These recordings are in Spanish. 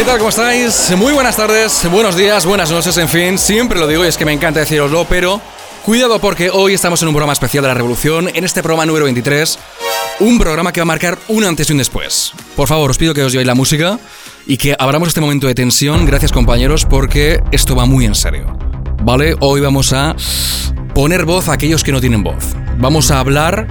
¿Qué tal? ¿Cómo estáis? Muy buenas tardes, buenos días, buenas noches, en fin, siempre lo digo y es que me encanta deciroslo, pero cuidado porque hoy estamos en un programa especial de la Revolución, en este programa número 23, un programa que va a marcar un antes y un después. Por favor, os pido que os llevéis la música y que abramos este momento de tensión, gracias compañeros, porque esto va muy en serio. ¿Vale? Hoy vamos a poner voz a aquellos que no tienen voz. Vamos a hablar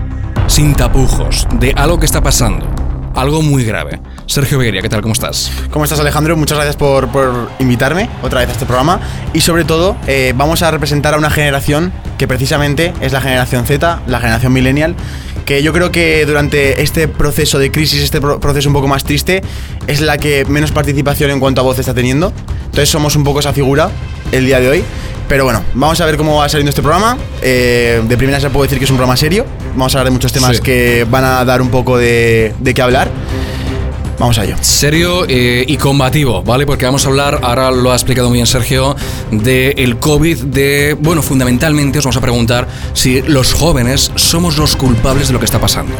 sin tapujos de algo que está pasando, algo muy grave. Sergio Beguería, ¿qué tal? ¿Cómo estás? ¿Cómo estás Alejandro? Muchas gracias por, por invitarme otra vez a este programa y sobre todo eh, vamos a representar a una generación que precisamente es la generación Z, la generación millennial, que yo creo que durante este proceso de crisis, este pro- proceso un poco más triste, es la que menos participación en cuanto a voz está teniendo. Entonces somos un poco esa figura el día de hoy. Pero bueno, vamos a ver cómo va saliendo este programa. Eh, de primera se puedo decir que es un programa serio. Vamos a hablar de muchos temas Sí. que van a dar un poco de, de qué hablar. Vamos a ello. Serio eh, y combativo, ¿vale? Porque vamos a hablar, ahora lo ha explicado muy bien Sergio, del COVID, de, bueno, fundamentalmente os vamos a preguntar si los jóvenes somos los culpables de lo que está pasando.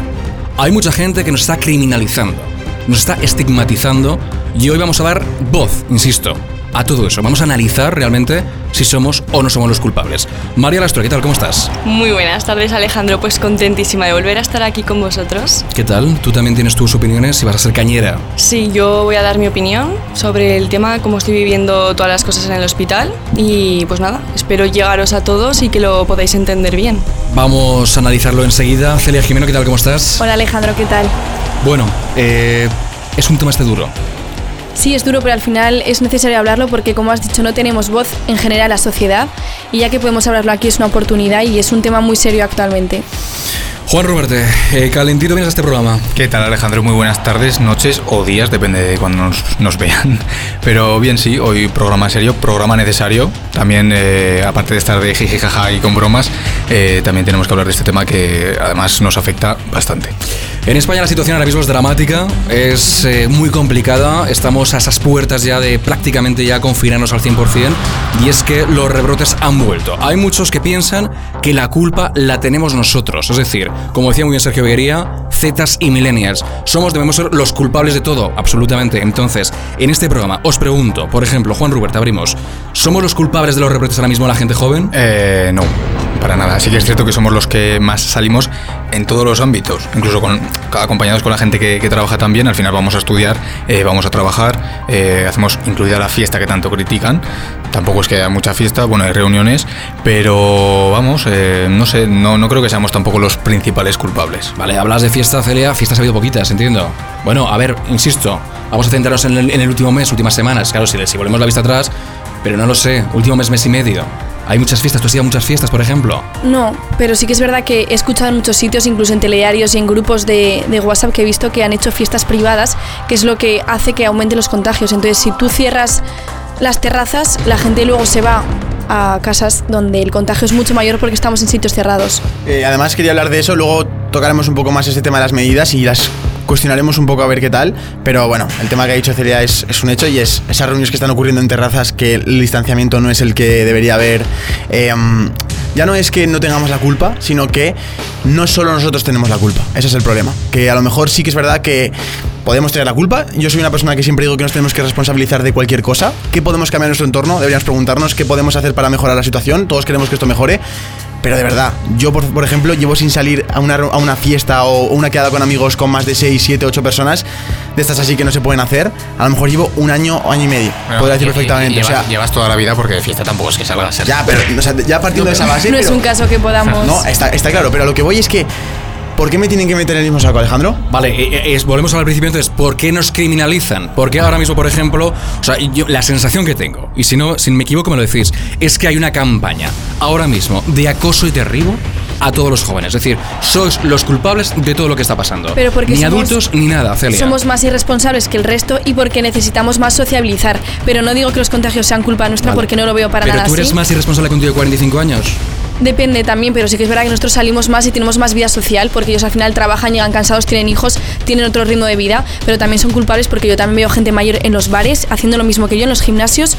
Hay mucha gente que nos está criminalizando, nos está estigmatizando y hoy vamos a dar voz, insisto, a todo eso. Vamos a analizar realmente si somos o no somos los culpables. María Lastro, ¿qué tal? ¿Cómo estás? Muy buenas tardes Alejandro, pues contentísima de volver a estar aquí con vosotros. ¿Qué tal? ¿Tú también tienes tus opiniones y vas a ser cañera? Sí, yo voy a dar mi opinión sobre el tema, cómo estoy viviendo todas las cosas en el hospital y pues nada, espero llegaros a todos y que lo podáis entender bien. Vamos a analizarlo enseguida. Celia Jimeno, ¿qué tal? ¿Cómo estás? Hola Alejandro, ¿qué tal? Bueno, eh, es un tema este duro. Sí, es duro, pero al final es necesario hablarlo porque, como has dicho, no tenemos voz en general en la sociedad y ya que podemos hablarlo aquí es una oportunidad y es un tema muy serio actualmente. Juan Roberte, eh, calentito vienes a este programa. ¿Qué tal Alejandro? Muy buenas tardes, noches o días, depende de cuando nos, nos vean. Pero bien, sí, hoy programa serio, programa necesario. También, eh, aparte de estar de jiji jaja y con bromas, eh, también tenemos que hablar de este tema que además nos afecta bastante. En España la situación ahora mismo es dramática, es eh, muy complicada, estamos a esas puertas ya de prácticamente ya confinarnos al 100% y es que los rebrotes han vuelto. Hay muchos que piensan que la culpa la tenemos nosotros, es decir, como decía muy bien Sergio Beguería, Zetas y Millennials, somos, debemos ser los culpables de todo, absolutamente. Entonces, en este programa os pregunto, por ejemplo, Juan Rubert, abrimos, ¿somos los culpables de los rebrotes ahora mismo la gente joven? Eh, no, para nada. Sí que es cierto que somos los que más salimos en todos los ámbitos, incluso con, acompañados con la gente que, que trabaja también. Al final vamos a estudiar, eh, vamos a trabajar, eh, hacemos incluida la fiesta que tanto critican. Tampoco es que haya mucha fiesta, bueno, hay reuniones, pero vamos, eh, no sé, no, no creo que seamos tampoco los principales culpables. Vale, hablas de fiesta, Celia, fiestas ha habido poquitas, entiendo. Bueno, a ver, insisto, vamos a centrarnos en el, en el último mes, últimas semanas. Claro, si, si volvemos la vista atrás, pero no lo sé, último mes, mes y medio. Hay muchas fiestas, tú has ido a muchas fiestas, por ejemplo. No, pero sí que es verdad que he escuchado en muchos sitios, incluso en telediarios y en grupos de, de WhatsApp, que he visto que han hecho fiestas privadas, que es lo que hace que aumenten los contagios. Entonces, si tú cierras las terrazas, la gente luego se va a casas donde el contagio es mucho mayor porque estamos en sitios cerrados. Eh, además quería hablar de eso, luego tocaremos un poco más ese tema de las medidas y las cuestionaremos un poco a ver qué tal, pero bueno, el tema que ha dicho Celia es, un hecho y es esas reuniones que están ocurriendo en terrazas que el distanciamiento no es el que debería haber. Mm, ya no es que no tengamos la culpa, sino que no solo nosotros tenemos la culpa, ese es el problema, que a lo mejor sí que es verdad que podemos tener la culpa. Yo soy una persona que siempre digo que nos tenemos que responsabilizar de cualquier cosa. ¿Qué podemos cambiar en nuestro entorno? Deberíamos preguntarnos qué podemos hacer para mejorar la situación. Todos queremos que esto mejore. Pero de verdad, yo por, por ejemplo llevo sin salir a una, a una fiesta o una quedada con amigos con más de 6, 7, 8 personas, de estas así que no se pueden hacer, a lo mejor llevo un año o año y medio, podría decir Lle- perfectamente. Llevas, o sea, llevas toda la vida porque de fiesta tampoco es que salga a ser. ya, pero o sea, ya partiendo de esa base... no es pero- un caso que podamos... No, está, está claro, pero a lo que voy es que... ¿Por qué me tienen que meter en el mismo saco, Alejandro? Vale, eh, eh, es- volvemos al principio entonces, ¿por qué nos criminalizan? Porque ahora mismo, por ejemplo, o sea, yo, la sensación que tengo, y si no, si me equivoco me lo decís, es que hay una campaña ahora mismo de acoso y derribo a todos los jóvenes. Es decir, sois los culpables de todo lo que está pasando. Pero porque ni somos- adultos ni nada, Celia. Somos más irresponsables que el resto y porque necesitamos más sociabilizar. Pero no digo que los contagios sean culpa nuestra Vale. porque no lo veo para Pero nada tú eres así. más irresponsable que un tío de 45 años. Depende también, pero sí que es verdad que nosotros salimos más y tenemos más vida social porque ellos al final trabajan, llegan cansados, tienen hijos, tienen otro ritmo de vida, pero también son culpables porque yo también veo gente mayor en los bares haciendo lo mismo que yo en los gimnasios,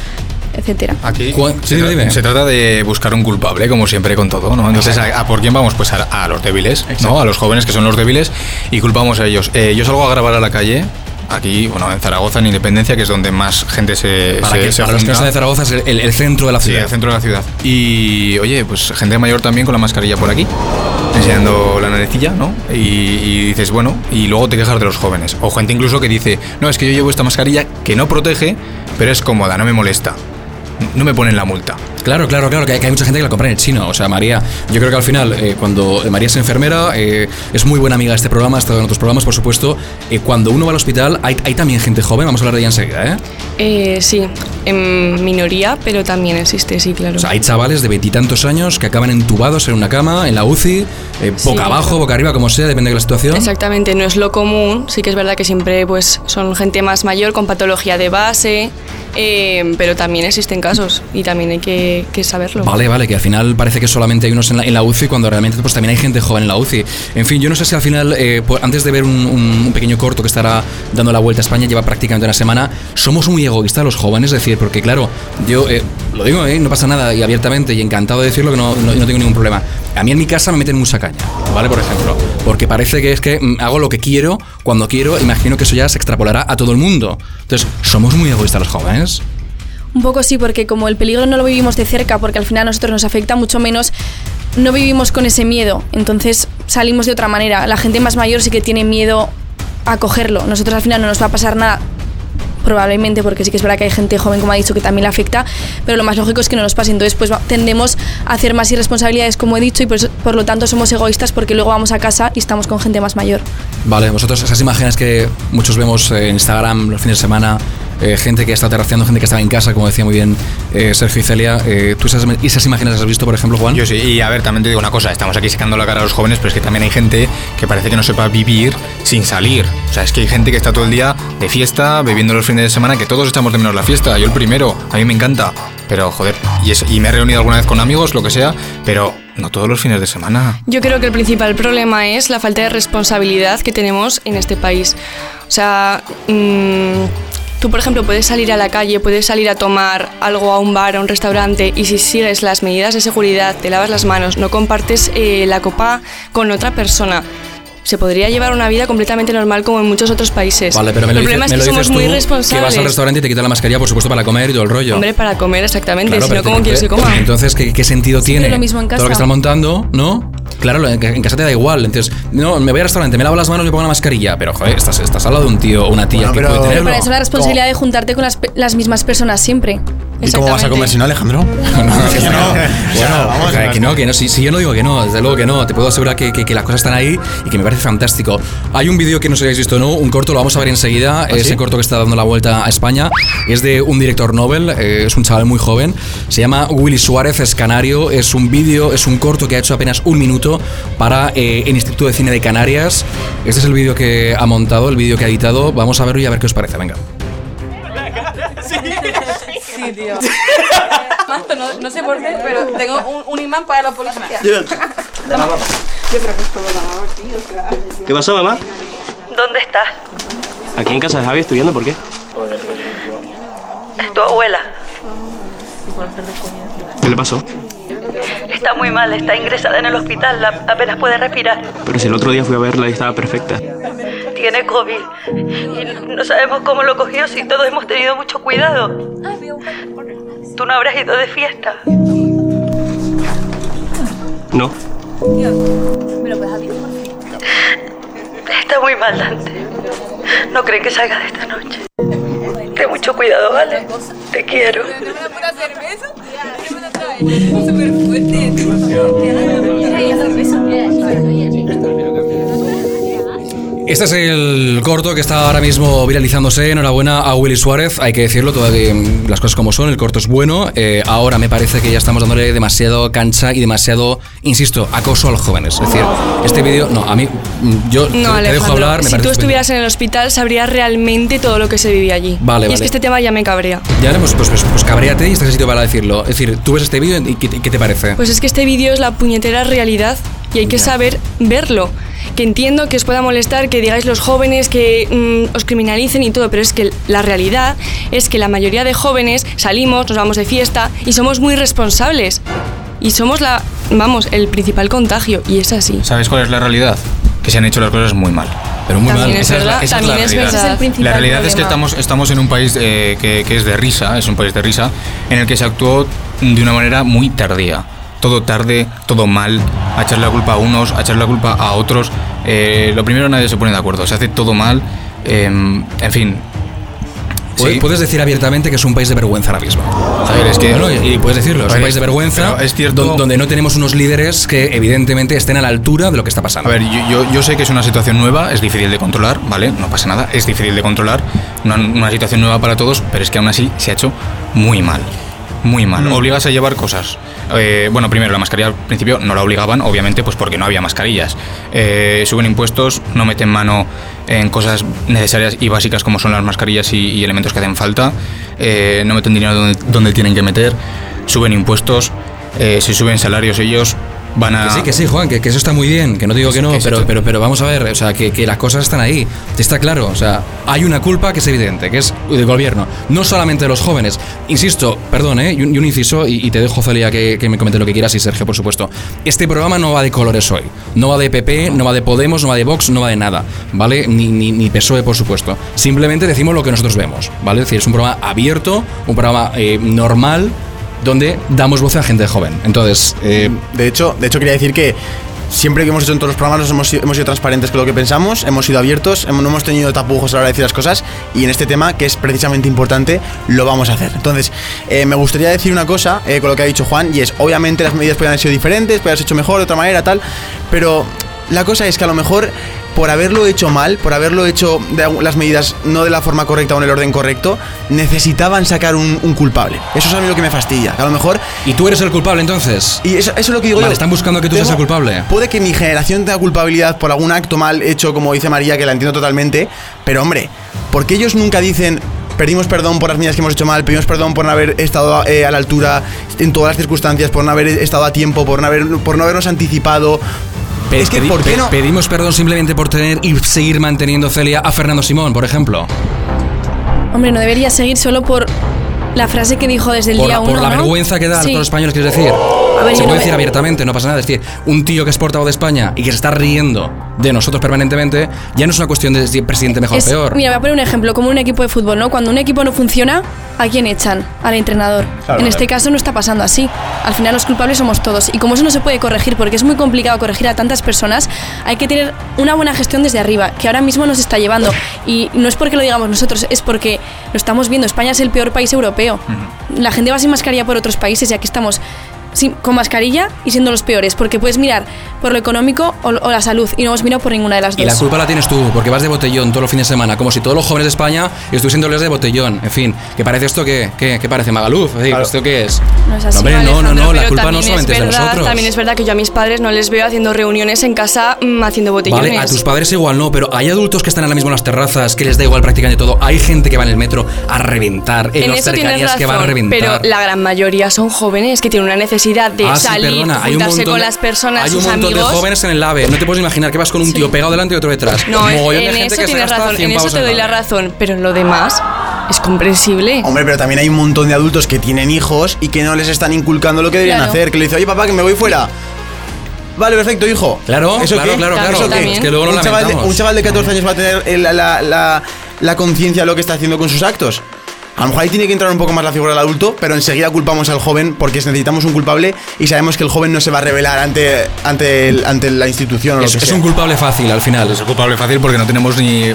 etcétera. Aquí ¿Cuál? se, Dime, tra- dime. se trata de buscar un culpable, como siempre con todo, ¿no? Entonces, ¿a, a por quién vamos? Pues a, a los débiles, ¿no? A los jóvenes que son los débiles y culpamos a ellos. Eh, yo salgo a grabar a la calle aquí, bueno, en Zaragoza, en Independencia, que es donde más gente se. Para, se, que, se para los que no junta. son de Zaragoza es el, el centro de la Sí, ciudad. el centro de la ciudad. Y oye, pues gente mayor también con la mascarilla por aquí, enseñando la naricilla, ¿no? Y, y dices, bueno, y luego te quejas de los jóvenes. O gente incluso que dice, no, es que yo llevo esta mascarilla que no protege, pero es cómoda, no me molesta. No me ponen la multa. Claro, claro, claro, que hay, que hay mucha gente que la compra en el chino. O sea, María, yo creo que al final, eh, cuando María es enfermera, eh, es muy buena amiga de este programa, ha estado en otros programas, por supuesto. eh, cuando uno va al hospital, hay, hay también gente joven, vamos a hablar de ella enseguida, ¿eh? Eh, sí, en minoría, pero también existe, sí, claro. O sea, hay chavales de veintitantos años que acaban entubados en una cama, en la UCI, eh, Sí. boca abajo, boca arriba, como sea, depende de la situación. Exactamente, no es lo común, sí que es verdad que siempre pues son gente más mayor con patología de base, eh, pero también existen casos y también hay que, que saberlo. Vale, vale, que al final parece que solamente hay unos en la, en la UCI cuando realmente pues también hay gente joven en la UCI. En fin, yo no sé si al final, eh, pues, antes de ver un, un- pequeño corto que estará dando la vuelta a España, lleva prácticamente una semana, somos muy egoístas los jóvenes, es decir, porque claro, yo eh, lo digo, eh, no pasa nada y abiertamente y encantado de decirlo que no, no- no tengo ningún problema. A mí en mi casa me meten mucha caña, ¿vale? Por ejemplo, porque parece que es que mm, hago lo que quiero, cuando quiero, imagino que eso ya se extrapolará a todo el mundo. Entonces, somos muy egoístas los jóvenes. Un poco sí, porque como el peligro no lo vivimos de cerca, porque al final a nosotros nos afecta mucho menos, no vivimos con ese miedo. Entonces salimos de otra manera. La gente más mayor sí que tiene miedo a cogerlo. Nosotros al final no nos va a pasar nada. Probablemente, porque sí que es verdad que hay gente joven, como ha dicho, que también le afecta, pero lo más lógico es que no nos pase. Entonces, pues tendemos a hacer más irresponsabilidades, como he dicho, y por, eso- por lo tanto somos egoístas porque luego vamos a casa y estamos con gente más mayor. Vale, vosotros esas imágenes que muchos vemos en Instagram los fines de semana, eh, gente que está terraceando, gente que estaba en casa, como decía muy bien eh, Sergio y Celia, eh, ¿tú esas, esas imágenes las has visto, por ejemplo, Juan? Yo sí, y a ver, también te digo una cosa, estamos aquí sacando la cara a los jóvenes, pero es que también hay gente que parece que no sepa vivir sin salir. O sea, es que hay gente que está todo el día de fiesta, bebiendo los fines de semana, que todos echamos de menos la fiesta, yo el primero, a mí me encanta. Pero, joder, y, es- y me he reunido alguna vez con amigos, lo que sea, pero no todos los fines de semana. Yo creo que el principal problema es la falta de responsabilidad que tenemos en este país. O sea, mm, tú por ejemplo puedes salir a la calle, puedes salir a tomar algo a un bar, a un restaurante y si sigues las medidas de seguridad, te lavas las manos, no compartes eh, la copa con otra persona. Se podría llevar una vida completamente normal como en muchos otros países. Vale, pero me lo, el dices, problema es me que lo somos muy responsables. que vas al restaurante y te quitas la mascarilla, por supuesto, para comer y todo el rollo. Hombre, para comer exactamente, Claro, si no, pero ¿cómo quieres que coma? Entonces, ¿qué, qué sentido tiene? lo mismo en Todo lo casa. que están montando, ¿no? Claro, en, casa te da igual. Entonces, no, me voy al restaurante, me lavo las manos y me pongo la mascarilla. Pero, joder, estás, estás al lado de un tío o una tía Bueno, que pero- puede Pero tenerlo. Para eso la responsabilidad de juntarte con las, las mismas personas siempre. ¿Y cómo vas a comer si no, Alejandro? No, no, que no. Bueno, vamos, que, no, que no. Si, si yo no digo que no, desde luego que no. Te puedo asegurar que, que- que las cosas están ahí y que me parece fantástico. Hay un vídeo que no sé si habéis visto no, un corto, lo vamos a ver enseguida. Ese corto que está dando la vuelta a España es de un director Nobel, eh, es un chaval muy joven. Se llama Willy Suárez, es canario. Es un vídeo, es un corto que ha hecho apenas un minuto para eh, el Instituto de Cine de Canarias. Este es el vídeo que ha montado, el vídeo que ha editado. Vamos a verlo y a ver qué os parece. Venga. Sí, tío. Mazo, no, no sé por qué, pero tengo un, un imán para la policía. ¿Qué pasó, mamá? ¿Dónde estás? Aquí en casa de Javi estudiando, ¿por qué? Es tu abuela. ¿Qué le pasó? Está muy mal, está ingresada en el hospital, la- apenas puede respirar. Pero si el otro día fui a verla y estaba perfecta. Tiene COVID. Y no sabemos cómo lo cogió si todos hemos tenido mucho cuidado. Tú no habrás ido de fiesta. No. Está muy mal, Dante. No creen que salga de esta noche. Ten mucho cuidado, ¿vale? Te quiero. Este es el corto que está ahora mismo viralizándose. Enhorabuena a Willy Suárez. Hay que decirlo, todas eh, las cosas como son. El corto es bueno. Eh, ahora me parece que ya estamos dándole demasiado cancha y demasiado, insisto, acoso a los jóvenes. Es decir, este vídeo, no, a mí, mm, yo No, te, dejo hablar. Me si tú estupendo. estuvieras en el hospital sabrías realmente todo lo que se vivía allí. Vale, y es vale. que este tema ya me cabrea. Ya, pues, pues, pues, pues cabréate y estás en sitio para decirlo. Es decir, tú ves este vídeo y ¿qué, qué te parece? Pues es que este vídeo es la puñetera realidad y hay que saber verlo. Que entiendo que os pueda molestar que digáis los jóvenes que mm, os criminalicen y todo, pero es que la realidad es que la mayoría de jóvenes salimos, nos vamos de fiesta y somos muy responsables. Y somos la, vamos, el principal contagio y es así. ¿Sabes cuál es la realidad? Que se han hecho las cosas muy mal. Pero muy También mal. es Esa es la- verdad, esa es la es realidad. verdad. el principal La realidad es que estamos, estamos en un país eh, que, que es de risa, es un país de risa, en el que se actuó de una manera muy tardía. Todo tarde, todo mal, a echarle la culpa a unos, a echarle la culpa a otros. Eh, lo primero, nadie se pone de acuerdo, se hace todo mal. eh, en fin. Sí. Puedes decir abiertamente que es un país de vergüenza ahora mismo. Javier, es que. Y y puedes decirlo, es un país de vergüenza es cierto- don- donde no tenemos unos líderes que evidentemente estén a la altura de lo que está A pasando. ver, yo, yo, yo sé que es una situación nueva, es difícil de controlar, ¿vale? No pasa nada, es difícil de controlar, una, una situación nueva para todos, pero es que aún así se ha hecho muy mal. Muy mal. Mm. Obligas a llevar cosas. Eh, bueno, primero, la mascarilla al principio no la obligaban, obviamente, pues porque no había mascarillas. Eh, suben impuestos, no meten mano en cosas necesarias y básicas como son las mascarillas y, elementos que hacen falta. Eh, no meten dinero donde, tienen que meter. Suben impuestos. si suben salarios ellos van a... Que sí, que sí, Juan, que, que eso está muy bien, que no digo que no, Que pero, pero, pero vamos a ver, o sea, que, que las cosas están ahí, está claro, o sea, hay una culpa que es evidente, que es del gobierno, no solamente de los jóvenes. Insisto, perdón, ¿eh? y, un, y un inciso, y, y te dejo, Celia, que, que me comente lo que quieras, y Sergio, por supuesto. Este programa no va de colores hoy, no va de PP, no va de Podemos, no va de Vox, no va de nada, ¿vale? Ni, ni, ni PSOE, por supuesto. Simplemente decimos lo que nosotros vemos, ¿vale? Es decir, es un programa abierto, un programa eh, normal, donde damos voz a gente joven. Entonces, eh, De hecho, de hecho quería decir que siempre que hemos hecho en todos los programas nos hemos, sido- transparentes con lo que pensamos, hemos sido abiertos, hemos- no hemos tenido tapujos a la hora de decir las cosas y en este tema, que es precisamente importante, lo vamos a hacer. Entonces, eh, me gustaría decir una cosa eh, con lo que ha dicho Juan y es, obviamente las medidas pueden haber sido diferentes, pueden haberse hecho mejor, de otra manera, tal, pero la cosa es que a lo mejor por haberlo hecho mal, por haberlo hecho de las medidas no de la forma correcta o en el orden correcto, necesitaban sacar un, un culpable. Eso es a mí lo que me fastidia. Que a lo mejor ¿y tú eres el culpable entonces? y eso, eso es lo que digo Vale, yo. están buscando que tú Tengo- seas el culpable. Puede que mi generación tenga culpabilidad por algún acto mal hecho, como dice María, que la entiendo totalmente. Pero hombre, ¿por qué ellos nunca dicen pedimos perdón por las medidas que hemos hecho mal, pedimos perdón por no haber estado eh, a la altura en todas las circunstancias, por no haber estado a tiempo, por no, haber, por no habernos anticipado? Pe- es que, ¿por qué no? Pedimos perdón simplemente por tener y seguir manteniendo Celia a Fernando Simón, por ejemplo. Hombre, no debería seguir solo por la frase que dijo desde el Por, día la- uno. por la ¿no? vergüenza que da a Sí. todos los españoles, quieres decir. Ver, se puede no decir me- abiertamente, no pasa nada. Es decir, un tío que es portavoz de España y que se está riendo de nosotros permanentemente, ya no es una cuestión de si presidente mejor o peor. Mira, voy a poner un ejemplo, como un equipo de fútbol, ¿no? Cuando un equipo no funciona, ¿a quién echan? Al entrenador. Claro, en este caso no está pasando así. Al final los culpables somos todos. Y como eso no se puede corregir, porque es muy complicado corregir a tantas personas, hay que tener una buena gestión desde arriba, que ahora mismo nos está llevando. Y no es porque lo digamos nosotros, es porque lo estamos viendo. España es el peor país europeo. La gente va sin mascarilla por otros países y aquí estamos sin- con mascarilla y siendo los peores, porque puedes mirar por lo económico o, o la salud y no hemos mirado por ninguna de las Y la dos. culpa la tienes tú, porque vas de botellón todos los fines de semana, como si todos los jóvenes de España estuviesen dobles de botellón. En fin, ¿qué parece esto qué? ¿Qué, qué parece Magaluf? Es Claro. ¿Esto qué es? No es así. hombre, no, no, no, la culpa no solamente es, de verdad, nosotros. También es verdad que yo a mis padres no les veo haciendo reuniones en casa mm, haciendo botellones. Vale, a tus padres igual no, pero hay adultos que están ahora mismo en las terrazas, que les da igual prácticamente todo. Hay gente que va en el metro a reventar, en, en las cercanías razón, que van a reventar. pero la gran mayoría son jóvenes que tienen una necesidad de Ah, sí, salir, perdona, juntarse montón con de- las personas, Hay un sus montón amigos. de jóvenes en el AVE. No te puedes imaginar que vas con un tío pegado delante y otro detrás. No, en- Mogollón de en gente eso que se tienes razón, 100 en eso te doy la razón, pero en lo demás es comprensible. Hombre, pero también hay un montón de adultos que tienen hijos y que no les están inculcando lo que deberían Claro. hacer. Que le dice, oye papá, que me voy fuera. Vale, perfecto, hijo. Claro, ¿Eso claro, qué? claro, claro, ¿Eso qué? también. Es que luego lo un, chaval de, un chaval de 14 años va a tener el- la, la, la- la conciencia de lo que está haciendo con sus actos. A lo mejor ahí tiene que entrar un poco más la figura del adulto, pero enseguida culpamos al joven porque necesitamos un culpable y sabemos que el joven no se va a revelar ante, ante, el- ante la institución o lo Es, que es sea. un culpable fácil al final. Es culpable fácil porque no tenemos ni.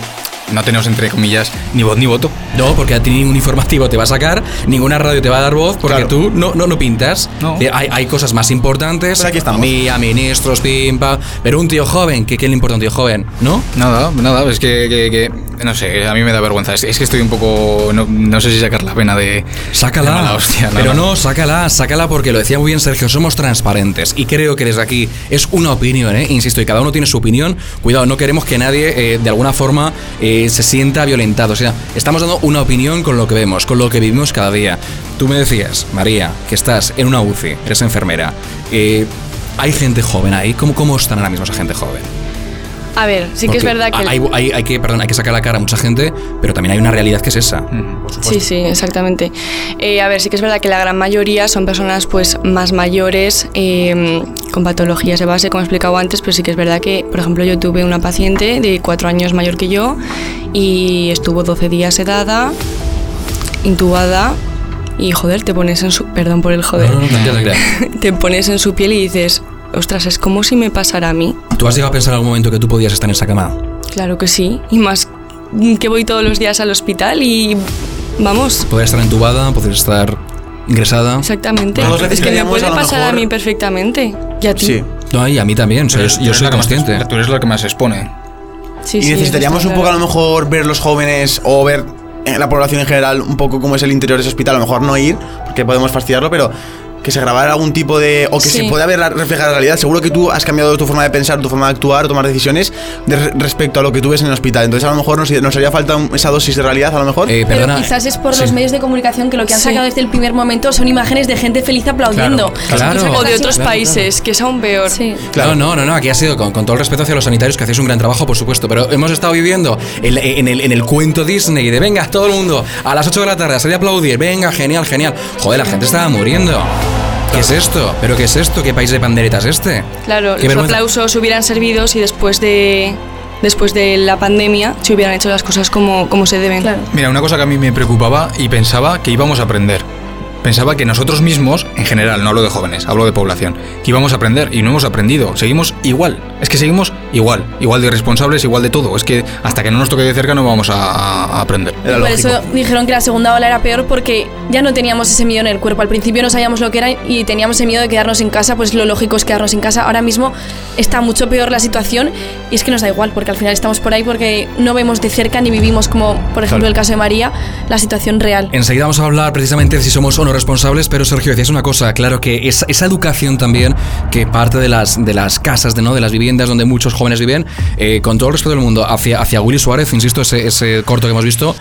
No tenemos, entre comillas, ni voz ni voto. No, porque a ti ningún informativo te va a sacar, ninguna radio te va a dar voz, porque Claro. tú no, no, no pintas. No. Eh, Hay, hay cosas más importantes, Pero aquí estamos. economía, ministros, pimpa. Pero un tío joven, ¿qué, ¿qué le importa a un tío joven? ¿No? Nada, nada, es que, que- que- no sé, a mí me da vergüenza. Es, es que estoy un poco. No, no sé si sacar la pena de. Sácala. de mala hostia, pero no, sácala, sácala porque lo decía muy bien Sergio, somos transparentes. Y creo que desde aquí es una opinión, ¿eh? insisto, y cada uno tiene su opinión. Cuidado, no queremos que nadie eh, de alguna forma eh, se sienta violentado. O sea, estamos dando una opinión con lo que vemos, con lo que vivimos cada día. Tú me decías, María, que estás en una UCI, eres enfermera. Eh, hay gente joven ahí. ¿Cómo, ¿Cómo están ahora mismo esa gente joven? A ver, sí que es verdad que... Hay, hay- hay que, perdón, hay que sacar la cara a mucha gente, pero también hay una realidad que es esa. Sí, sí, exactamente. Eh, a ver, sí que es verdad que la gran mayoría son personas pues más mayores, eh, con patologías de base, como he explicado antes, pero sí que es verdad que, por ejemplo, yo tuve una paciente de cuatro años mayor que yo y estuvo 12 días sedada, intubada y, joder, te pones en su... Perdón por el joder. No, no, no, te pones en su piel y dices, ostras, es como si me pasara a mí. ¿Tú has llegado a pensar en algún momento que tú podías estar en esa cama? Claro que sí, y más que voy todos los días al hospital y vamos, Podrías estar entubada, podrías estar ingresada. exactamente. Es que me puede a pasar a mejor- mí perfectamente. Y a ti. Sí. No, y a mí también, o sea, yo, yo soy la consciente. tú eres la que más se expone. Sí, y sí, necesitaríamos un poco a lo claro. mejor ver los jóvenes o ver en la población en general un poco cómo es el interior de ese hospital. A lo mejor no ir, porque podemos fastidiarlo, pero que se grabara algún tipo de... o que Sí. se pueda ver reflejar la realidad. Seguro que tú has cambiado tu forma de pensar, tu forma de actuar, tomar decisiones de re- respecto a lo que tú ves en el hospital. Entonces a lo mejor nos, nos haría falta esa dosis de realidad, a lo mejor. Eh, Pero perdona. quizás es por sí. los medios de comunicación que lo que han Sí. sacado desde el primer momento son imágenes de gente feliz aplaudiendo. Claro, claro. O de otros Claro, países, que es aún peor. Sí. Claro. No, no, no, no, aquí ha sido con, con todo el respeto hacia los sanitarios que hacéis un gran trabajo, por supuesto, pero hemos estado viviendo en, en el, en el cuento Disney de venga, todo el mundo a las 8 de la tarde a salir a aplaudir, venga, genial, genial. Joder, la gente estaba muriendo. ¿Qué es esto? ¿Pero qué es esto? ¿Qué país de panderetas es este? Claro, los vergüenza. aplausos hubieran servido si después de después de la pandemia se hubieran hecho las cosas como, como se deben. Claro. Mira, una cosa que a mí me preocupaba y pensaba que íbamos a aprender. Pensaba que nosotros mismos, en general, no hablo de jóvenes, hablo de población, que íbamos a aprender y no hemos aprendido. Seguimos igual. Es que seguimos igual. Igual de irresponsables, igual de todo. Es que hasta que no nos toque de cerca no vamos a, a aprender. Era Por lógico. eso dijeron que la segunda ola era peor porque ya no teníamos ese miedo en el cuerpo. Al principio no sabíamos lo que era y teníamos ese miedo de quedarnos en casa, pues lo lógico es quedarnos en casa. Ahora mismo está mucho peor la situación y es que nos da igual porque al final estamos por ahí porque no vemos de cerca ni vivimos como, por ejemplo, el caso de María, la situación real. Enseguida vamos a hablar precisamente de si somos o no responsables, pero Sergio, decías una cosa, claro que esa, educación también, que parte de las, de las casas, de, ¿no? de las viviendas donde muchos jóvenes viven, eh, con todo el respeto del mundo, hacia, hacia Willy Suárez, insisto, ese, ese corto que hemos visto,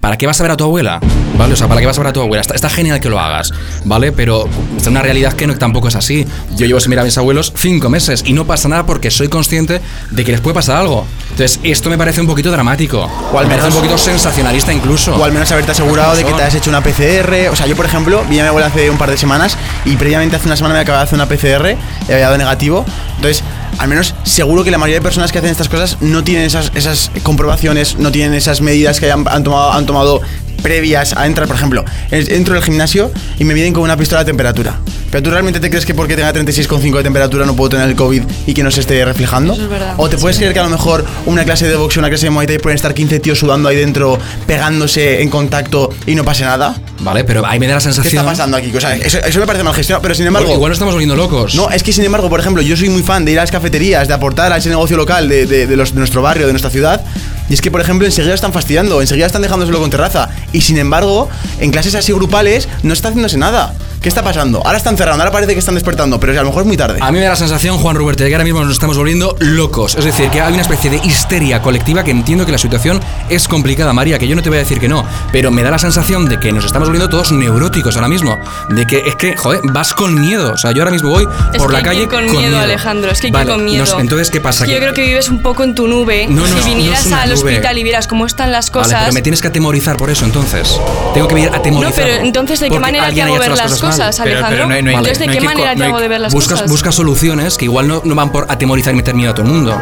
¿Para qué vas a ver a tu abuela? ¿Vale? O sea, ¿para qué vas a ver a tu abuela? Está, está genial que lo hagas, ¿vale? Pero es una realidad que no, tampoco es así. Yo llevo sin mirar a mis abuelos cinco meses y no pasa nada porque soy consciente de que les puede pasar algo. Entonces, esto me parece un poquito dramático. O al me parece menos- un poquito sensacionalista incluso. O al menos haberte asegurado de que te has hecho una PCR. O sea, yo, por ejemplo, vi a mi abuela hace un par de semanas y previamente hace una semana me acababa de hacer una PCR y había dado negativo. Entonces, al menos seguro que la mayoría de personas que hacen estas cosas no tienen esas, esas comprobaciones, no tienen esas medidas que han, tomado, han tomado previas a entrar, por ejemplo, en- entro del gimnasio y me miden con una pistola de temperatura. ¿Pero tú realmente te crees que porque tenga 36,5 de temperatura no puedo tener el COVID y que no se esté reflejando? Eso es verdad. ¿O te puedes creer que a lo mejor una clase de boxeo, una clase de Muay Thai pueden estar 15 tíos sudando ahí dentro, pegándose en contacto y no pase nada? Vale, pero ahí me da la ¿Qué sensación. está pasando aquí? O sea, eso, eso me parece mal gestionado, pero sin embargo... Igual nos estamos volviendo locos. No, es que sin embargo, por ejemplo, yo soy muy fan de ir a las cafeterías, de aportar a ese negocio local de, de- de los- de nuestro barrio, de nuestra ciudad. Y es que, por ejemplo, enseguida están fastidiando, enseguida están dejándoselo con terraza. Y sin embargo, en clases así grupales no está haciéndose nada. ¿Qué está pasando? Ahora están cerrando, ahora parece que están despertando, pero a lo mejor es muy tarde. A mí me da la sensación, Juan Roberto, de que ahora mismo nos estamos volviendo locos. Es decir, que hay una especie de histeria colectiva que entiendo que la situación es complicada, María, que yo no te voy a decir que no, pero me da la sensación de que nos estamos volviendo todos neuróticos ahora mismo. De que es que, joder, vas con miedo. O sea, yo ahora mismo voy Es por que la hay que calle ir con, miedo, Alejandro. Es que hay que Vale, ir con miedo. entonces, ¿qué pasa? Es que yo creo que vives un poco en tu nube. No, no, si vinieras no al nube. Hospital y vieras cómo están las Vale, cosas. pero me tienes que atemorizar por eso, entonces. Tengo que venir a atemorizar. No, pero entonces, ¿de qué manera te hago ver las cosas, Pero- pero Alejandro? no hay- no hay- Entonces, ¿de no qué ir manera te hago de ver las buscas, cosas? buscas soluciones que igual no, no van por atemorizar y meter miedo a todo el mundo.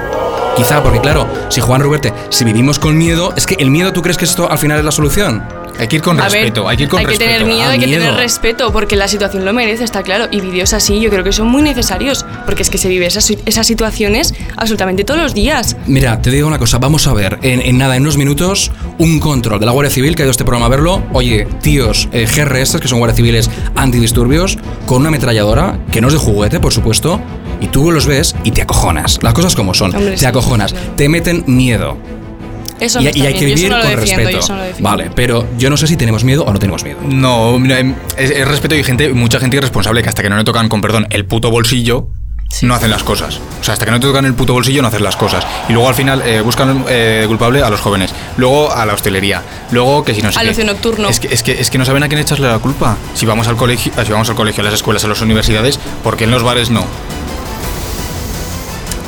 Quizá, porque claro, si Juan Ruberte, si vivimos con miedo, es que el miedo, ¿tú crees que esto al final es la solución? Hay que ir con A ver, respeto, hay que ir con hay que respeto. tener miedo, Ah, hay que miedo. tener respeto, porque la situación lo merece, está claro. Y vídeos así yo creo que son muy necesarios, porque es que se vive esas, esas situaciones absolutamente todos los días. Mira, te digo una cosa, vamos a ver en, en nada, en unos minutos, un control de la Guardia Civil que ha ido este programa a verlo. Oye, tíos, eh, GRS, que son guardias civiles antidisturbios, con una ametralladora, que no es de juguete, por supuesto, y tú los ves y te acojonas. Las cosas como son, Hombre, te sí, acojonas, claro. te meten miedo. Eso Y, no y está hay que bien, vivir no con defiendo, respeto. no. Vale, pero yo no sé si tenemos miedo o no tenemos miedo. No, mira, em, es, es respeto y gente, mucha gente irresponsable que hasta que no le tocan, con perdón, el puto bolsillo, no hacen las cosas. O sea, hasta que no te tocan el puto bolsillo, no hacen las cosas. Y luego al final eh, buscan eh, culpable a los jóvenes. Luego a la hostelería. Luego que si no sé Al nocturno. Es que, es, que, es que no saben a quién echarle la culpa. Si vamos al colegio, si vamos al colegio, a las escuelas, a las universidades, ¿por qué en los bares no?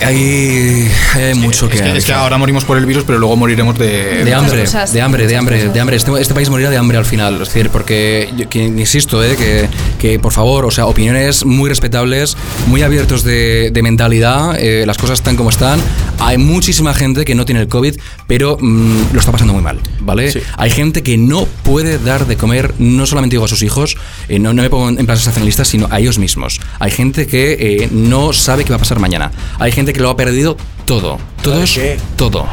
Hay, hay mucho que Es que, es que analizar. ahora morimos por el virus, pero luego moriremos de... De hambre, cosas, de hambre, de hambre, de hambre. Este, este país morirá de hambre al final. Es decir, porque, yo- que, insisto, eh, que, que por favor, o sea, opiniones muy respetables, muy abiertos de, de mentalidad, eh, las cosas están como están. Hay muchísima gente que no tiene el COVID, pero mm, lo está pasando muy mal, ¿vale? Hay gente que no puede dar de comer, no solamente digo a sus hijos, eh, no, no me pongo en plan sensacionalista, sino a ellos mismos. Hay gente que eh, no sabe qué va a pasar mañana. Hay gente que lo ha perdido todo. Todos, qué? todo.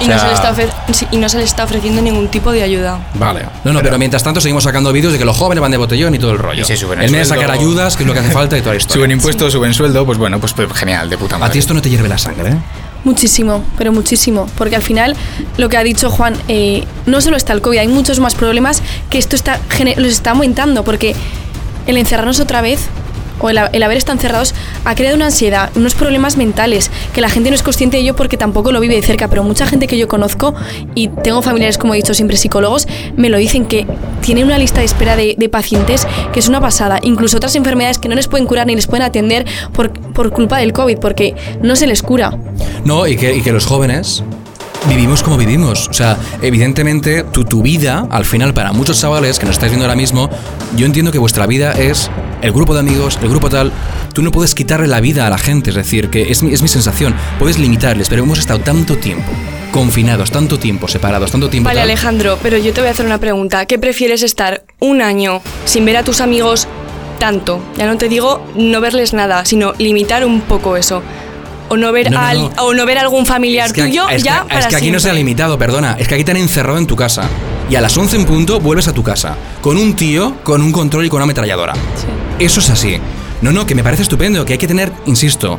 Y, O no se le está sí, y no se le está ofreciendo ningún tipo de ayuda. Vale. No, no, pero, mientras tanto seguimos sacando vídeos de que los jóvenes van de botellón y todo el rollo. Y se suben en el vez de sacar ayudas, que es lo que hace falta y toda la historia. Suben impuestos, suben sueldo, pues bueno, pues, pues genial, de puta madre. A ti esto no te hierve la sangre, ¿eh? Muchísimo, pero muchísimo. Porque al final, lo que ha dicho Juan, eh, no solo está el COVID, hay muchos más problemas que esto está, los está aumentando. Porque el encerrarnos otra vez, o el, ha- el haber estado encerrados, ha creado una ansiedad, unos problemas mentales, que la gente no es consciente de ello porque tampoco lo vive de cerca. Pero mucha gente que yo conozco, y tengo familiares, como he dicho siempre, psicólogos, me lo dicen que tienen una lista de espera de, de pacientes que es una pasada. Incluso otras enfermedades que no les pueden curar ni les pueden atender por, por culpa del COVID, porque no se les cura. No, y que, y que los jóvenes vivimos como vivimos. O sea, evidentemente, tu, tu vida, al final, para muchos chavales que nos estáis viendo ahora mismo, yo entiendo que vuestra vida es el grupo de amigos, el grupo tal. Tú no puedes quitarle la vida a la gente, es decir, que es mi, es mi sensación. Puedes limitarles, pero hemos estado tanto tiempo confinados, tanto tiempo separados, tanto tiempo. Vale, tal. Alejandro, pero yo te voy a hacer una pregunta. ¿Qué prefieres estar un año sin ver a tus amigos tanto? Ya no te digo no verles nada, sino limitar un poco eso. O no ver, No, no, a, no. o no ver algún familiar Es que, tuyo es que- ya es para que aquí no se ha limitado, perdona. Es que aquí te han encerrado en tu casa. Y a las 11 en punto vuelves a tu casa. Con un tío, con un control y con una ametralladora. Eso es así. No, no, que me parece estupendo, que hay que tener, insisto,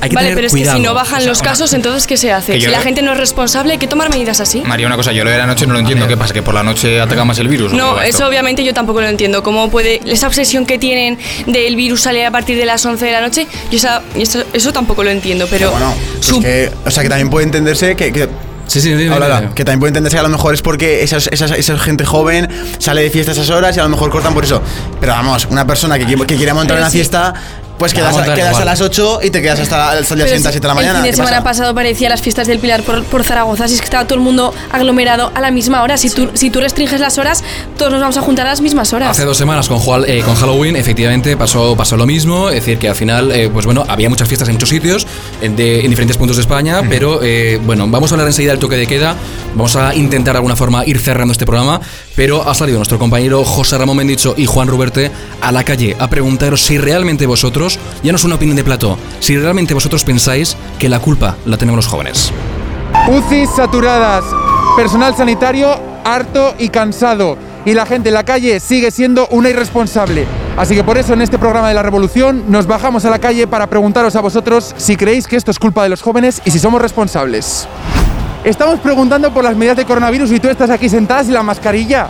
hay que Vale, tener pero es cuidado. que si no bajan O sea, los casos, entonces ¿qué se hace? Si la lo- gente no es responsable, hay que tomar medidas así. María, una cosa, yo lo de la noche no lo entiendo. ¿Qué pasa? ¿Que por la noche ataca más el virus? ¿o No, eso obviamente yo tampoco lo entiendo. ¿Cómo puede esa obsesión que tienen del virus sale a partir de las 11 de la noche? Yo esa, eso, eso tampoco lo entiendo, pero bueno, pues su- que, o sea, que también puede entenderse que, que Sí, sí, dime. Que también puede entenderse que a lo mejor es porque esas, esas- esa gente joven sale de fiesta a esas horas y a lo mejor cortan por eso. Pero vamos, una persona que, que quiere montar Pero una fiesta, pues quedas, a, quedas a las 8 y te quedas hasta, hasta el día siguiente a las si 7 de la mañana. El fin de ¿Qué semana pasa? pasado parecía las fiestas del Pilar por, por Zaragoza, si es que estaba todo el mundo aglomerado a la misma hora. Si, tú, si tú restringes las horas, todos nos vamos a juntar a las mismas horas. Hace dos semanas con, Jual- eh, con Halloween, efectivamente, pasó, pasó lo mismo. Es decir, que al final, eh, pues bueno, había muchas fiestas en muchos sitios, en, de- en diferentes puntos de España, pero eh, bueno, vamos a hablar enseguida del toque de queda. Vamos a intentar de alguna forma ir cerrando este programa, pero ha salido nuestro compañero José Ramón Mendicho y Juan Ruberte a la calle a preguntaros si realmente vosotros, ya no es una opinión de plató, si realmente vosotros pensáis que la culpa la tenemos los jóvenes. UCIs saturadas, personal sanitario harto y cansado. Y la gente en la calle sigue siendo una irresponsable. Así que por eso en este programa de la Revolución nos bajamos a la calle para preguntaros a vosotros si creéis que esto es culpa de los jóvenes y si somos responsables. Estamos preguntando por las medidas de coronavirus y tú estás aquí sentada sin la mascarilla.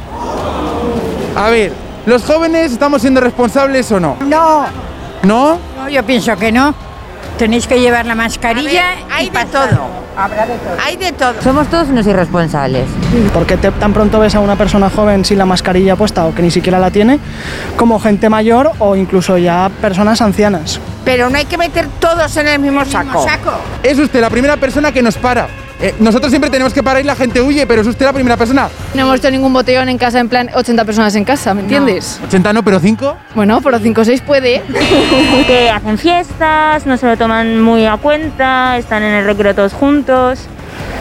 A ver, ¿los jóvenes estamos siendo responsables o no? No, ¿No? no, yo pienso que no. Tenéis que llevar la mascarilla hay y de para todo. Habrá de todo. Hay de todo. Somos todos unos irresponsables. porque te- tan pronto ves a una persona joven sin la mascarilla puesta o que ni siquiera la tiene, como gente mayor o incluso ya personas ancianas. Pero no hay que meter todos en el mismo saco. Es usted la primera persona que nos para. Eh, nosotros siempre tenemos que parar y la gente huye, pero es usted la primera persona. No hemos hecho ningún botellón en casa, en plan 80 personas en casa, ¿me entiendes? 80 no, pero 5. Bueno, pero 5 o 6 puede. que hacen fiestas, no se lo toman muy a cuenta, están en el recreo todos juntos.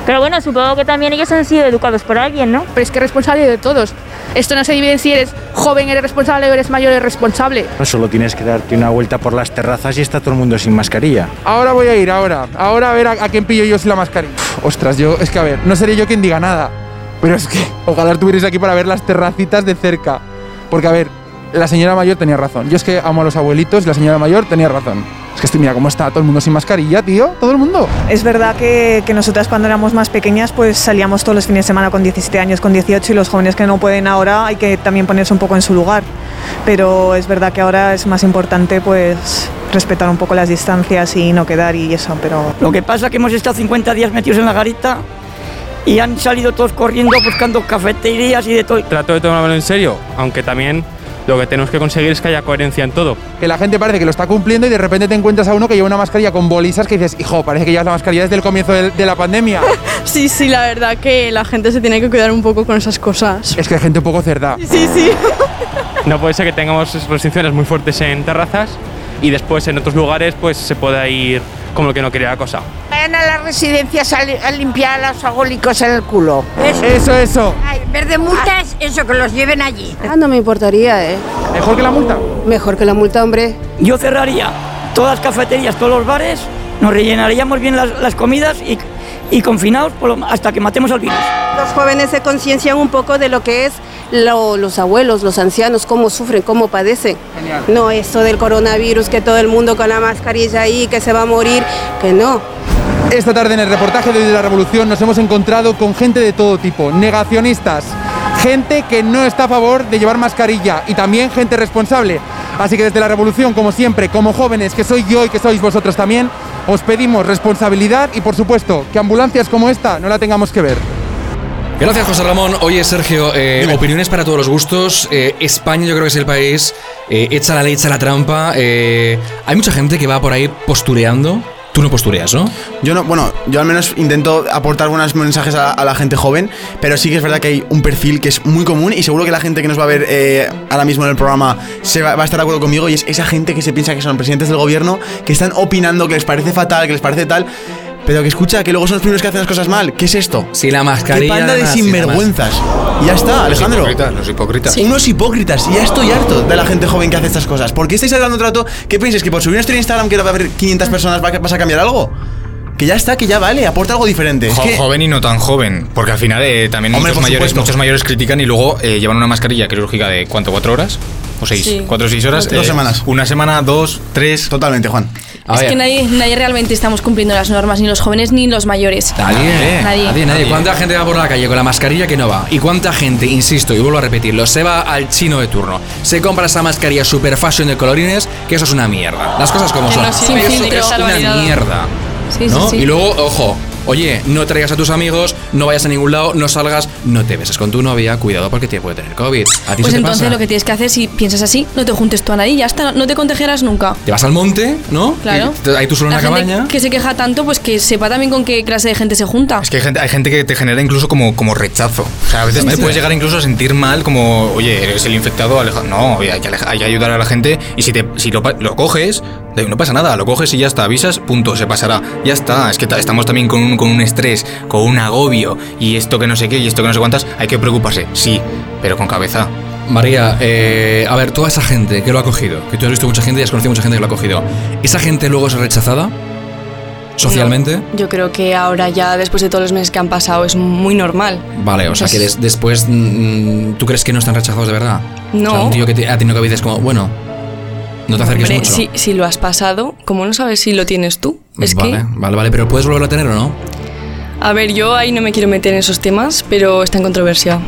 Pero bueno, supongo que también ellos han sido educados por alguien, ¿no? Pero es que es responsable de todos. Esto no se divide en si eres joven, eres responsable o eres mayor, eres responsable. Solo tienes que darte una vuelta por las terrazas y está todo el mundo sin mascarilla. Ahora voy a ir, ahora. Ahora a ver a, a quién pillo yo sin la mascarilla. Uf, ostras, yo, es que a ver, no seré yo quien diga nada. Pero es que ojalá estuvierais aquí para ver las terracitas de cerca. Porque a ver, la señora mayor tenía razón. Yo es que amo a los abuelitos y la señora mayor tenía razón. Es que estoy, mira cómo está todo el mundo sin mascarilla, tío. Todo el mundo. Es verdad que, que nosotras cuando éramos más pequeñas pues salíamos todos los fines de semana con 17 años, con 18 y los jóvenes que no pueden ahora hay que también ponerse un poco en su lugar. Pero es verdad que ahora es más importante pues respetar un poco las distancias y no quedar y eso, pero... Lo que pasa es que hemos estado 50 días metidos en la garita y han salido todos corriendo buscando cafeterías y de todo. Trato de tomármelo en serio, aunque también Lo que tenemos que conseguir es que haya coherencia en todo. Que la gente parece que lo está cumpliendo y de repente te encuentras a uno que lleva una mascarilla con bolisas que dices, hijo, parece que llevas la mascarilla desde el comienzo de, la pandemia. Sí, sí, la verdad que la gente se tiene que cuidar un poco con esas cosas. es que hay gente un poco cerda. Sí, sí. No puede ser que tengamos restricciones muy fuertes en terrazas y después en otros lugares pues se pueda ir como el que no quería la cosa. Vayan a las residencias a, li- a limpiar a los agólicos en el culo. Eso, eso. Ay, en vez de multas, eso, que los lleven allí. Ah, no me importaría, ¿eh? ¿Mejor que la multa? Mejor que la multa, hombre. Yo cerraría todas las cafeterías, todos los bares, nos rellenaríamos bien las, las comidas y, y confinados por lo- hasta que matemos al virus. Los jóvenes se conciencian un poco de lo que es lo- los abuelos, los ancianos, cómo sufren, cómo padecen. Genial. No esto del coronavirus, que todo el mundo con la mascarilla ahí, que se va a morir, que no. Esta tarde en el reportaje de la Revolución nos hemos encontrado con gente de todo tipo, negacionistas, gente que no está a favor de llevar mascarilla y también gente responsable. Así que desde la Revolución, como siempre, como jóvenes que soy yo y que sois vosotros también, os pedimos responsabilidad y por supuesto que ambulancias como esta no la tengamos que ver. Gracias, José Ramón. Oye, Sergio, eh, opiniones para todos los gustos. Eh, España yo creo que es el país, eh, echa la ley, echa la trampa. Eh, hay mucha gente que va por ahí postureando. Tú no postureas, ¿no? Yo no, bueno, yo al menos intento aportar buenos mensajes a, la gente joven, pero sí que es verdad que hay un perfil que es muy común y seguro que la gente que nos va a ver eh, ahora mismo en el programa se va, va a estar de acuerdo conmigo y es esa gente que se piensa que son presidentes del gobierno, que están opinando, que les parece fatal, que les parece tal. Pero que escucha, que luego son los primeros que hacen las cosas mal. ¿Qué es esto? Si la ¡Qué mascarilla. panda de nada, si la sinvergüenzas! Y ya está, Alejandro. Los hipócritas, los hipócritas. Unos hipócritas. Y ya estoy harto de la gente joven que hace estas cosas. ¿Por qué estáis hablando un rato? ¿Qué pensáis? ¿Que por subir una historia en Instagram que va a haber 500 personas vas a cambiar algo? Que ya está, que ya vale, aporta algo diferente. Es Jo- que- Joven y no tan joven, porque al final eh, también Hombre, muchos mayores, muchos mayores critican y luego eh, llevan una mascarilla quirúrgica de ¿cuánto? ¿Cuatro horas? ¿O seis? Sí. ¿Cuatro o seis horas? Dos semanas. Una semana, dos, tres. Totalmente, Juan. es que nadie, nadie realmente estamos cumpliendo las normas, ni los jóvenes ni los mayores. Nadie, Nadie. nadie, nadie. ¿Cuánta gente va por la calle con la mascarilla que no va? ¿Y cuánta gente, insisto y vuelvo a repetirlo, se va al chino de turno? Se compra esa mascarilla super fashion de colorines, que eso es una mierda. Las cosas como Que son. no Eso es una mierda. Sí, sí, ¿no? sí. Y luego, ojo, oye, no traigas a tus amigos, no vayas a ningún lado, no salgas, no te beses con tu novia, cuidado porque te puede tener COVID. ¿A ti Pues se te entonces pasa? lo que tienes que hacer, si piensas así, no te juntes tú a nadie ya está, no te contagiarás nunca. Te vas al monte, ¿no? Claro. Y ahí tú solo en La la gente cabaña. que se queja tanto, pues que sepa también con qué clase de gente se junta. Es que hay gente, hay gente que te genera incluso como, como rechazo. O sea, a veces Sí, te sí. puedes llegar incluso a sentir mal, como, oye, eres el infectado, aleja. No, oye, hay que, hay que ayudar a la gente. Y si, te, si lo, coges, no pasa nada, lo coges y ya está, avisas, punto, se pasará. Ya está. Es que ta- estamos también con un, con un estrés, con un agobio, y esto que no sé qué, y esto que no sé cuántas. Hay que preocuparse, sí, pero con cabeza. María, eh, a ver, toda esa gente que lo ha cogido, que tú has visto mucha gente y has conocido mucha gente que lo ha cogido, ¿esa gente luego es rechazada? ¿Socialmente? Yo creo que ahora ya, después de todos los meses que han pasado, es muy normal. Vale, o sea que des- después, mm, ¿tú crees que no están rechazados de verdad? No. O sea, un tío que te- ha tenido COVID es como, bueno, no te acerques Hombre, mucho. si, si lo has pasado, ¿cómo no sabes si lo tienes tú? Es vale, que, vale, vale, pero ¿puedes volverlo a tener o no? a ver, yo ahí no me quiero meter en esos temas, pero está en controversia.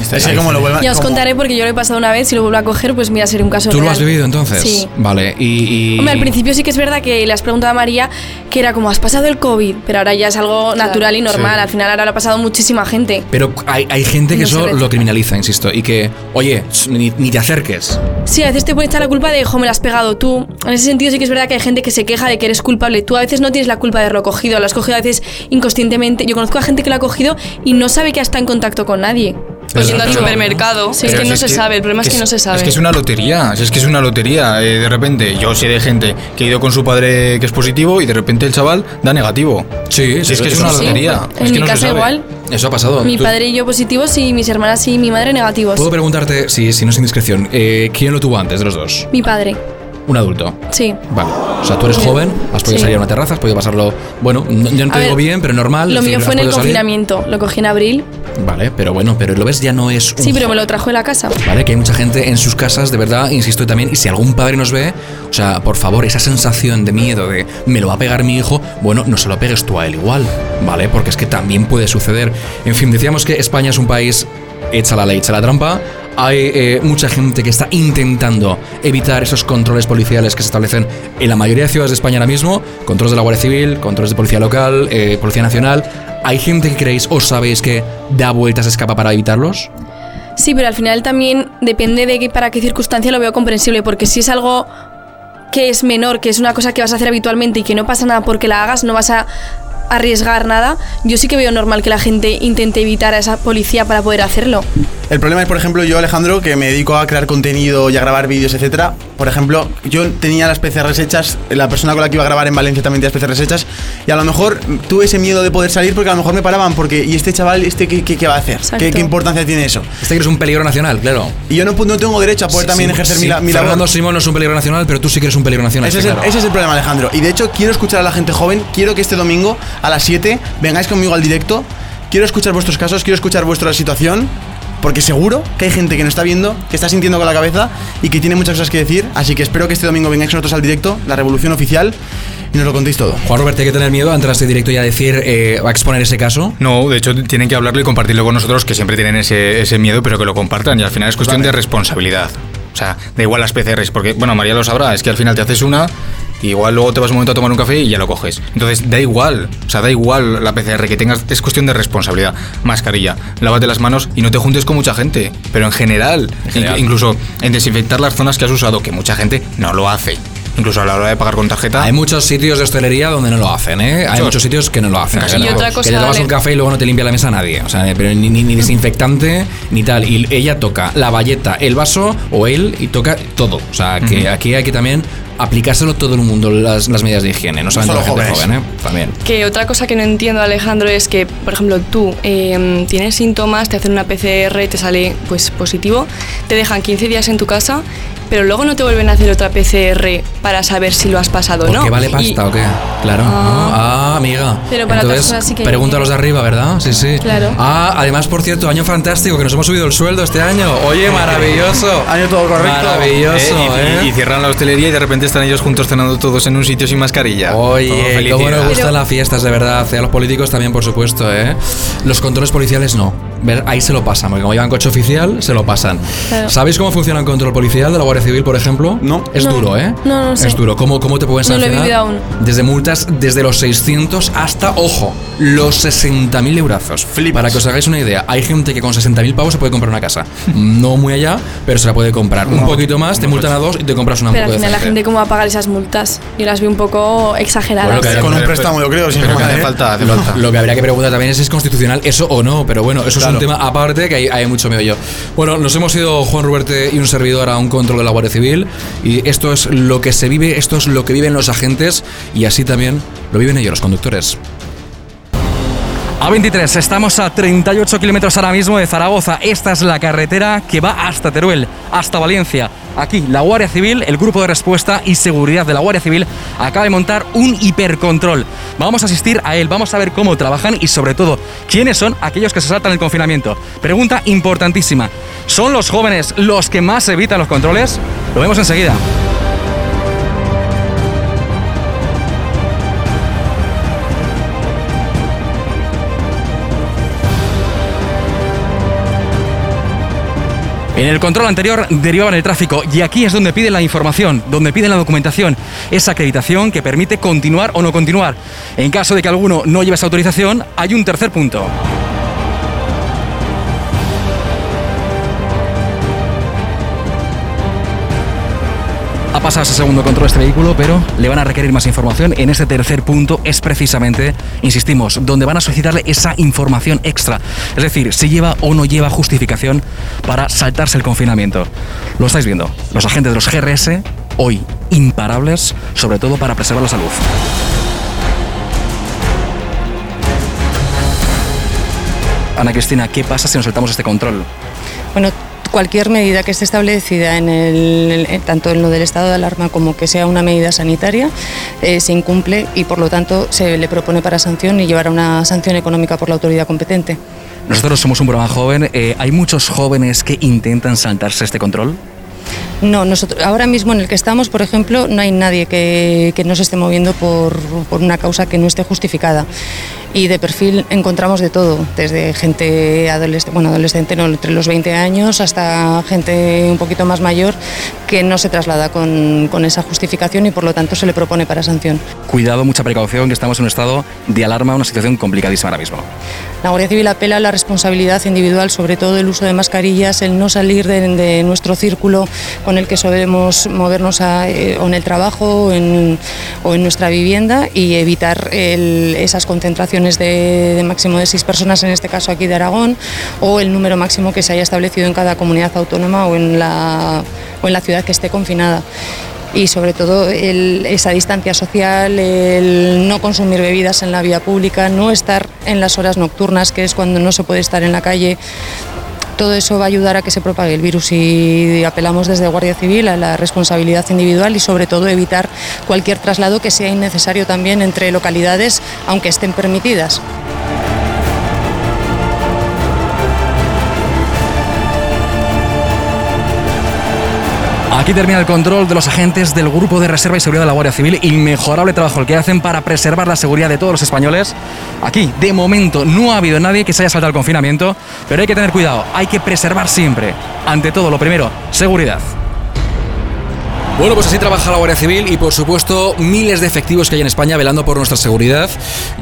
Es que como lo vuelvan. Ya os como- contaré porque yo lo he pasado una vez y lo vuelvo a coger, pues mira, sería un caso ¿Tú lo real. has vivido entonces? Sí. Vale, y... y- Hombre, al principio sí que es verdad que le has preguntado a María que era como, has pasado el COVID, pero ahora ya es algo natural y normal. Sí. Al final ahora lo ha pasado muchísima gente. Pero hay, hay gente que No eso lo criminaliza, insisto, y que, oye, ni, ni te acerques. Sí, a veces te puede echar la culpa de, jo, me la has pegado tú. En ese sentido sí que es verdad que hay gente que se queja de que eres culpable. Tú a veces no tienes la culpa de haberlo cogido, lo has cogido a veces inconscientemente. Yo conozco a gente que lo ha cogido y no sabe que estado en contacto con nadie. Pero- Yendo al supermercado, Sí. es que si no se sabe, el problema es que no se sabe. Es que es una lotería, si es que es una lotería. eh, de repente, yo sé de gente que ha ido con su padre que es positivo y de repente el chaval da negativo. Sí, Si es que es una sí. lotería. En es que mi no casa igual. Eso ha pasado. Mi Tú- padre y yo positivos y mis hermanas y mi madre negativos. Puedo preguntarte, si, si no es indiscreción, eh, ¿quién lo tuvo antes de los dos? Mi padre, Un adulto. sí. Vale. O sea, tú eres joven, has podido Sí. salir a una terraza, has podido pasarlo, bueno, no, yo no te A digo ver, bien, pero normal. Lo mío fue en el salir. confinamiento. Lo cogí en abril. Vale, pero bueno, pero lo ves, ya no es un Sí, pero me lo trajo de la casa. Vale, que hay mucha gente en sus casas, de verdad, insisto también, y si algún padre nos ve, o sea, por favor, esa sensación de miedo de me lo va a pegar mi hijo, bueno, no se lo pegues tú a él igual, ¿vale? Porque es que también puede suceder. En fin, decíamos que España es un país hecha la ley, hecha la trampa. Hay eh, mucha gente que está intentando evitar esos controles policiales que se establecen en la mayoría de ciudades de España ahora mismo, controles de la Guardia Civil, controles de Policía Local, eh, Policía Nacional. ¿Hay gente que creéis o sabéis que da vueltas, escapa para evitarlos? Sí, pero al final también depende de que, para qué circunstancia lo veo comprensible, porque si es algo que es menor, que es una cosa que vas a hacer habitualmente y que no pasa nada porque la hagas, no vas a arriesgar nada, yo sí que veo normal que la gente intente evitar a esa policía para poder hacerlo. El problema es, por ejemplo, yo, Alejandro, que me dedico a crear contenido y a grabar vídeos, etcétera. Por ejemplo, yo tenía las PCRs hechas, la persona con la que iba a grabar en Valencia también tenía las PCRs hechas, y a lo mejor tuve ese miedo de poder salir porque a lo mejor me paraban, porque, ¿y este chaval, este qué, qué- qué va a hacer? ¿Qué, qué importancia tiene eso? Este que eres un peligro nacional, claro. Y yo no, no tengo derecho a poder también ejercer mi, la- mi labor. Fernando Simón no es un peligro nacional, pero tú sí que eres un peligro nacional. Ese es, sí, el, claro. ese es el problema, Alejandro. Y de hecho, quiero escuchar a la gente joven. Quiero que este domingo a las 7 vengáis conmigo al directo. Quiero escuchar vuestros casos, quiero escuchar vuestra situación. Porque seguro que hay gente que nos está viendo, que está sintiendo con la cabeza y que tiene muchas cosas que decir. Así que espero que este domingo vengáis nosotros al directo, la revolución oficial, y nos lo contéis todo. Juan Robert, hay que tener miedo a entrar a este directo y a decir, eh, a exponer ese caso. No, de hecho tienen que hablarlo y compartirlo con nosotros, que siempre tienen ese, ese miedo, pero que lo compartan. Y al final es cuestión de responsabilidad. O sea, da igual las PCRs, porque, bueno, María lo sabrá, es que al final te haces una y igual luego te vas un momento a tomar un café y ya lo coges. Entonces, da igual, o sea, da igual la PCR que tengas, es cuestión de responsabilidad. Mascarilla, lávate las manos y no te juntes con mucha gente, pero en general, general. in- incluso en desinfectar las zonas que has usado, que mucha gente no lo hace. Incluso a la hora de pagar con tarjeta. Hay muchos sitios de hostelería donde no lo hacen, ¿eh? Hay Muchos. sitios que no lo hacen. Y Que no- otra que cosa, te tomas un café y luego no te limpia la mesa nadie. O sea, pero ni, ni- ni desinfectante ni tal. Y ella toca la valleta, el vaso o él y toca todo. O sea, que Ujú. aquí hay que también aplicárselo todo el mundo las, las medidas de higiene, no solamente solo la gente jóvenes. joven, ¿eh? También. Que otra cosa que no entiendo, Alejandro, es que, por ejemplo, tú eh, tienes síntomas, te hacen una PCR, te sale pues positivo, te dejan 15 días en tu casa, pero luego no te vuelven a hacer otra PCR para saber si lo has pasado o ¿Por no. qué vale Y- pasta o qué? Claro. ¿no? Ah, amiga. Pero para otras Entonces, cosas sí que pregunta a los de arriba, ¿verdad? Sí, sí. Claro. Ah, además, por cierto, año fantástico, que nos hemos subido el sueldo este año. Oye, maravilloso. Año todo correcto. Maravilloso, Eh, y- ¿eh? y, y cierran la hostelería y de repente están ellos juntos cenando todos en un sitio sin mascarilla. Todo Oye, cómo nos gustan las fiestas, de verdad. Y a los políticos también, por supuesto, ¿eh? Los controles policiales no. Ver, ahí se lo pasan, porque como llevan coche oficial, se lo pasan. Claro. ¿Sabéis cómo funciona el control policial de la Guardia Civil, por ejemplo? No. Es No. duro, ¿eh? No, no sé. Es duro. ¿Cómo, cómo te pueden No lo he sancionar? vivido aún. Desde multas desde los 600 hasta, ojo, los 60.000 eurazos. Para que os hagáis una idea, hay gente que con 60.000 pavos se puede comprar una casa. No muy allá, pero se la puede comprar. Un poquito más, te multan a dos y te compras una Pero al final la gente cómo va a pagar esas multas. Yo las veo un poco exageradas. Bueno, que- Con un préstamo, yo creo, sin que hace ¿eh? falta, hace Lo, falta. lo que habría que preguntar también es si es constitucional eso o no, pero bueno, eso es un tema aparte que hay, hay mucho meollo. Bueno, nos hemos ido Juan Ruberte y un servidor a un control de la Guardia Civil y esto es lo que se vive, esto es lo que viven los agentes y así también lo viven ellos, los conductores. A23, estamos a 38 kilómetros ahora mismo de Zaragoza. Esta es la carretera que va hasta Teruel, hasta Valencia. Aquí, la Guardia Civil, el Grupo de Respuesta y Seguridad de la Guardia Civil, acaba de montar un hipercontrol. Vamos a asistir a él, vamos a ver cómo trabajan y sobre todo, quiénes son aquellos que se saltan el confinamiento. Pregunta importantísima. ¿Son los jóvenes los que más evitan los controles? Lo vemos enseguida. En el control anterior derivaban el tráfico y aquí es donde piden la información, donde piden la documentación, esa acreditación que permite continuar o no continuar. En caso de que alguno no lleve esa autorización, hay un tercer punto. Ha pasado ese segundo control este vehículo, pero le van a requerir más información. En este tercer punto es precisamente, insistimos, donde van a solicitarle esa información extra. Es decir, si lleva o no lleva justificación para saltarse el confinamiento. Lo estáis viendo. Los agentes de los GRS, hoy imparables, sobre todo para preservar la salud. Ana Cristina, ¿qué pasa si nos saltamos este control? Bueno, cualquier medida que esté establecida en el, en- tanto en lo del estado de alarma como que sea una medida sanitaria eh, se incumple y por lo tanto se le propone para sanción y llevará una sanción económica por la autoridad competente. Nosotros somos un programa joven. eh, ¿Hay muchos jóvenes que intentan saltarse este control? No, nosotros, ahora mismo en el que estamos, por ejemplo, no hay nadie que, que no se esté moviendo por, por una causa que no esté justificada. Y de perfil encontramos de todo, desde gente adolescente, bueno, adolescente no, entre los 20 años hasta gente un poquito más mayor, que no se traslada con, con esa justificación y por lo tanto se le propone para sanción. Cuidado, mucha precaución, que estamos en un estado de alarma, una situación complicadísima ahora mismo. La Guardia Civil apela a la responsabilidad individual, sobre todo el uso de mascarillas, el no salir de, de nuestro círculo con el que solemos movernos eh, o en el trabajo o en, nuestra vivienda y evitar esas concentraciones de, máximo de seis personas, en este caso aquí de Aragón, o el número máximo que se haya establecido en cada comunidad autónoma o en la, o en la ciudad que esté confinada y sobre todo esa distancia social, el no consumir bebidas en la vía pública, no estar en las horas nocturnas, que es cuando no se puede estar en la calle. Todo eso va a ayudar a que se propague el virus y apelamos desde Guardia Civil a la responsabilidad individual y sobre todo evitar cualquier traslado que sea innecesario también entre localidades, aunque estén permitidas. Aquí termina el control de los agentes del Grupo de Reserva y Seguridad de la Guardia Civil. Inmejorable trabajo el que hacen para preservar la seguridad de todos los españoles. Aquí, de momento, no ha habido nadie que se haya saltado el confinamiento, pero hay que tener cuidado, hay que preservar siempre. Ante todo, lo primero, seguridad. Bueno, pues así trabaja la Guardia Civil y por supuesto miles de efectivos que hay en España velando por nuestra seguridad.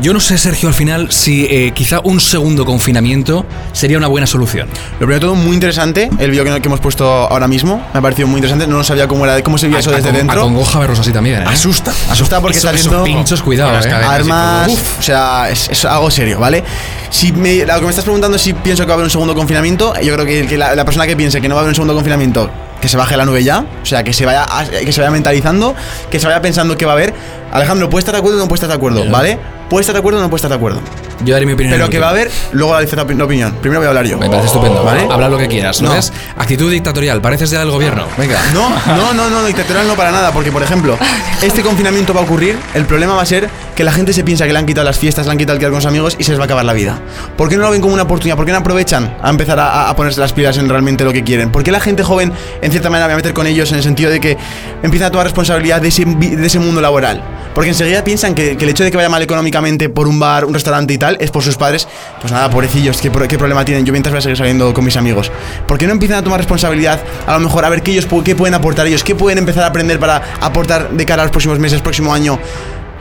Yo no sé, Sergio, al final si eh, quizá un segundo confinamiento sería una buena solución. Lo primero de todo, muy interesante el vídeo que, que hemos puesto ahora mismo. Me ha parecido muy interesante. No sabía cómo era, cómo se veía eso desde Acon- dentro. Acongoja verlos así también, ¿eh? Asusta, asusta porque Eso- está viendo pinchos, cuidado, Con ¿eh? Armas. Uf, o sea, es, es algo serio, ¿vale? Si me, lo que me estás preguntando es si pienso que va a haber un segundo confinamiento, yo creo que, que la, la persona que piense que no va a haber un segundo confinamiento, que se baje la nube ya, o sea, que se vaya que se vaya mentalizando, que se vaya pensando que va a haber. Alejandro, ¿puedes estar de acuerdo o no puedes estar de acuerdo? ¿Vale? ¿Puedes estar de acuerdo o no puedes estar de acuerdo? Yo daré mi opinión. Pero que va a haber, luego la dice la opi- la opinión. Primero voy a hablar yo. Me parece estupendo. ¿Vale? Habla lo que quieras, ¿no No. ves? Actitud dictatorial, pareces ya del gobierno. Venga. No, no, no, no, dictatorial no para nada, porque por ejemplo, este confinamiento va a ocurrir, el problema va a ser que la gente se piensa que le han quitado las fiestas, le han quitado el quedar con los amigos y se les va a acabar la vida. ¿Por qué no lo ven como una oportunidad? ¿Por qué no aprovechan a empezar a, ponerse las pilas en realmente lo que quieren? ¿Por qué la gente joven, en cierta manera, me a meter con ellos en el sentido de que empiezan a tomar responsabilidad de ese, mundo laboral? Porque enseguida piensan que, el hecho de que vaya mal económicamente por un bar, un restaurante y tal, es por sus padres. Pues nada, pobrecillos, ¿qué, qué problema tienen? Yo mientras voy a seguir saliendo con mis amigos. ¿Por qué no empiezan a tomar responsabilidad? A lo mejor a ver qué ellos qué pueden aportar ellos, qué pueden empezar a aprender para aportar de cara a los próximos meses, próximo año.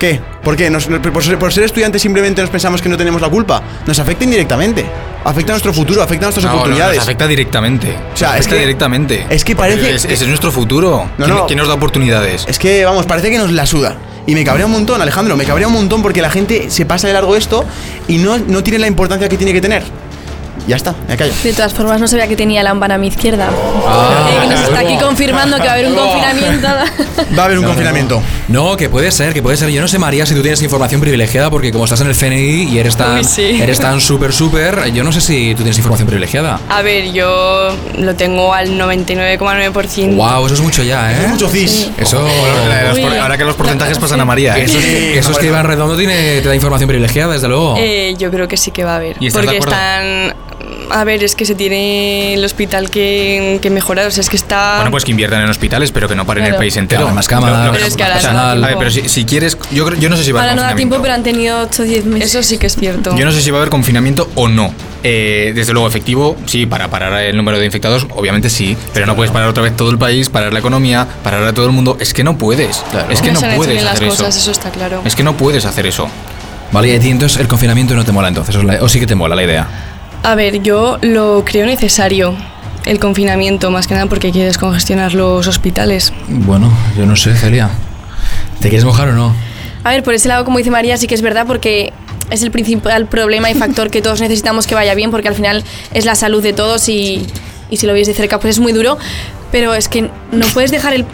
¿Qué? ¿Por qué? Nos- por, ser, por ser estudiantes simplemente nos pensamos que no tenemos la culpa. Nos afecta indirectamente. Afecta a nuestro futuro, afecta a nuestras No, no, oportunidades. nos afecta directamente. O sea, Nos es afecta que- directamente. es que parece es- que- ese es nuestro futuro. No, ¿Quién, no. quién nos da oportunidades? Es que, vamos, parece que nos la suda. Y me cabrea un montón, Alejandro, me cabrea un montón porque la gente se pasa de largo esto y no, no tiene la importancia que tiene que tener. Ya está, me callo. De todas formas, no sabía que tenía lámpara a mi izquierda. Ah. Eh, que nos está aquí confirmando que va a haber un confinamiento. Va a haber un No, no, confinamiento. No, que puede ser, que puede ser. Yo no sé, María, si tú tienes información privilegiada, porque como estás en el CNI y eres tan, Uy, sí. eres tan súper, súper, yo no sé si tú tienes información privilegiada. A ver, yo lo tengo al 99,9%. Wow, eso es mucho ya, ¿eh? mucho cis. Eso. Por- ahora que los porcentajes pasan a María. ¿eh? Eso es que, eso es que Iván Redondo tiene, te da información privilegiada, desde luego. Eh, yo creo que sí que va a haber. ¿Y porque están. A ver, es que se tiene el hospital que, que mejorar. O sea, es que está. Bueno, pues que inviertan en hospitales, pero que no paren Claro. el país entero. Hagan más cámaras, Pero es que ahora no da A ver, pero si, si quieres, yo, creo- yo no sé si va a Ahora haber no da tiempo, pero han tenido 8 o 10 meses. Eso sí que es cierto. Yo no sé si va a haber confinamiento o no. Eh, desde luego, efectivo, sí, para parar el número de infectados, obviamente sí. Pero no puedes parar otra vez todo el país, parar la economía, parar a todo el mundo. Es que no puedes. Es que no no puedes hacer cosas, eso. eso está claro. Es que no puedes hacer eso. Vale, y entonces el confinamiento no te mola entonces, o sí que te mola la idea. A ver, yo lo creo necesario. El confinamiento, más que nada porque hay que descongestionar los hospitales. Bueno, yo no sé, Celia. ¿Te quieres mojar o no? A ver, por ese lado, como dice María, sí que es verdad porque es el principal problema y factor que todos necesitamos que vaya bien porque al final es la salud de todos y, y si lo veis de cerca pues es muy duro. Pero es que no puedes dejar el...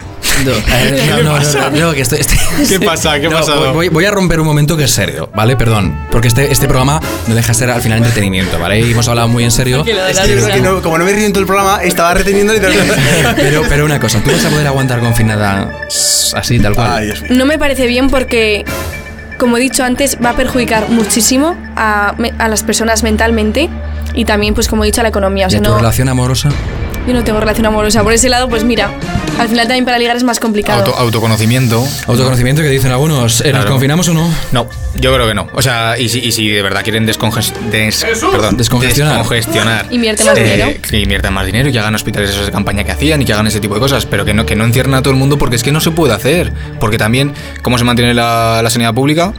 No, eh, no, no, no, no, no, que estoy, estoy- ¿Qué pasa? Voy, voy a romper un momento que es serio, ¿vale? Perdón. Porque este, este programa no deja de ser al final entretenimiento, ¿vale? Y hemos hablado muy en serio. Que lo de Es la que yo creo risa. que no- como no me río en todo el programa, estaba reteniendo literalmente. Pero, pero una cosa, ¿tú vas a poder aguantar confinada así, tal cual? Ay, Dios mío. No me parece bien porque, como he dicho antes, va a perjudicar muchísimo a, a las personas mentalmente y también, pues como he dicho, a la economía. O ¿Y a tu no, relación amorosa? Yo no tengo relación amorosa. Por ese lado, pues mira, al final también para ligar es más complicado. Auto- autoconocimiento. Autoconocimiento que dicen algunos. ¿eh, ¿Nos Claro. confinamos o no? No, yo creo que no. O sea, y si, y si de verdad quieren desconges- des- perdón, Descongestionar. descongestionar, Invierte más dinero. Que inviertan más dinero y que hagan hospitales esos de campaña que hacían y que hagan ese tipo de cosas, pero que no, que no encierren a todo el mundo porque es que no se puede hacer. Porque también, ¿cómo se mantiene la, la sanidad pública?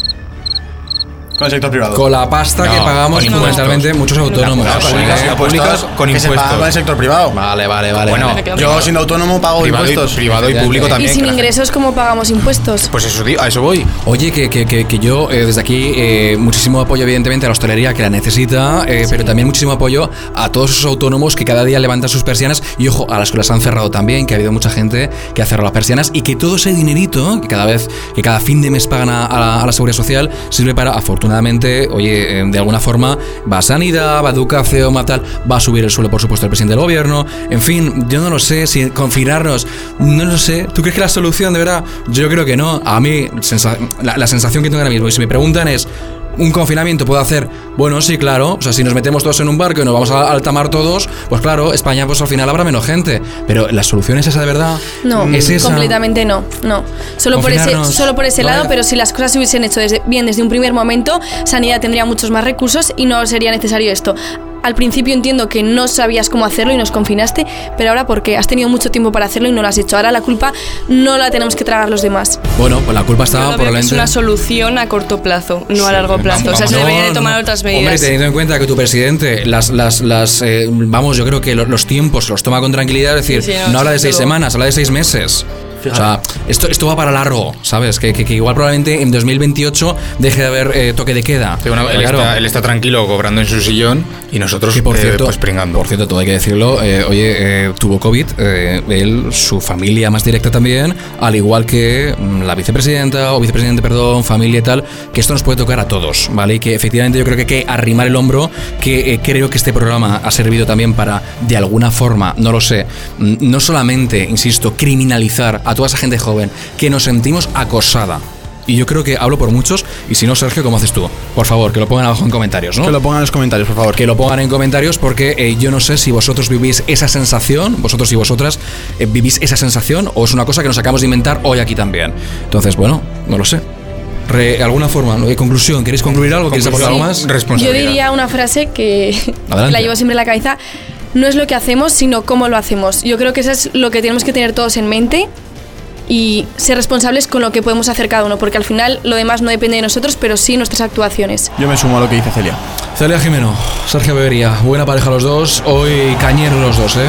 Con el sector privado. Con la pasta que pagamos impuestos. fundamentalmente muchos autónomos. La pública, la pública con que se impuestos. paga con el sector privado. Vale, vale, vale. Bueno, Yo siendo autónomo pago Privado y- impuestos. privado y público y también. sin la gente- ingresos, ¿cómo pagamos impuestos? Pues eso, a eso voy. Oye, que, que, que, que yo eh, desde aquí eh, muchísimo apoyo evidentemente a la hostelería que la necesita, eh, pero también muchísimo apoyo a todos esos autónomos que cada día levantan sus persianas y ojo, a las que las han cerrado también, que ha habido mucha gente que ha cerrado las persianas y que todo ese dinerito que cada vez, que cada fin de mes pagan a, a la, a la seguridad social sirve para, afortunadamente, oye, eh, de alguna forma va sanidad, va a educación, va tal, va a subir el suelo por supuesto el presidente del gobierno, en fin, yo no lo sé, si confinarnos, no lo sé, ¿tú crees que la solución de verdad? Yo creo que no, a mí la, la sensación que tengo ahora mismo, y si me preguntan es, ¿un confinamiento puedo hacer? Bueno, sí, claro, o sea, si nos metemos todos en un barco y nos vamos a alta mar todos, pues claro, España pues al final habrá menos gente, pero la solución es esa de verdad. No, es esa. completamente no, no. Solo por ese, solo por ese lado, pero si las cosas se hubiesen hecho desde, bien desde un primer momento, Sanidad tendría muchos más recursos y no sería necesario esto. Al principio entiendo que no sabías cómo hacerlo y nos confinaste, pero ahora porque has tenido mucho tiempo para hacerlo y no lo has hecho. Ahora la culpa no la tenemos que tragar los demás. Bueno, pues la culpa lo veo que es una solución a corto plazo, no a largo plazo. o sea, se No, deberían de tomar no. otras Hombre, medidas. teniendo en cuenta que tu presidente, las, las, las eh, vamos, yo creo que lo- los tiempos los toma con tranquilidad, es decir, Sí, sí, no, no, habla de seis luego. semanas, habla de seis meses. O sea, esto, esto va para largo, ¿sabes? Que, que- que igual probablemente en 2028 deje de haber eh, toque de queda. Sí, bueno, él, Claro. está, él está tranquilo cobrando en su sillón y nosotros Que por eh, cierto, pues pringando. por cierto, todo hay que decirlo. eh, oye, tuvo COVID, él, su familia más directa también, al igual que mm, la vicepresidenta o vicepresidente, perdón, familia y tal, que esto nos puede tocar a todos, ¿vale? Y que efectivamente yo creo que hay que arrimar el hombro, que creo que este programa ha servido también para, de alguna forma, no lo sé, mm, no solamente, insisto, criminalizar a toda esa gente joven que nos sentimos acosada. Y yo creo que hablo por muchos, y si no, Sergio, ¿cómo haces tú? Por favor, que lo pongan abajo en comentarios, ¿no? Que lo pongan en los comentarios, por favor. Que lo pongan en comentarios porque eh, yo no sé si vosotros vivís esa sensación, vosotros y vosotras eh, vivís esa sensación o es una cosa que nos acabamos de inventar hoy aquí también. Entonces, bueno, no lo sé. Re- ¿Alguna forma? ¿no? Eh, conclusión? ¿Queréis concluir algo? ¿Queréis aportar algo más? Yo diría una frase que, que la llevo siempre en la cabeza. No es lo que hacemos, sino cómo lo hacemos. Yo creo que eso es lo que tenemos que tener todos en mente y ser responsables con lo que podemos hacer cada uno, porque al final lo demás no depende de nosotros, pero sí nuestras actuaciones. Yo me sumo a lo que dice Celia. Celia Jimeno, Sergio Bebería, buena pareja los dos, hoy cañeros los dos, ¿eh?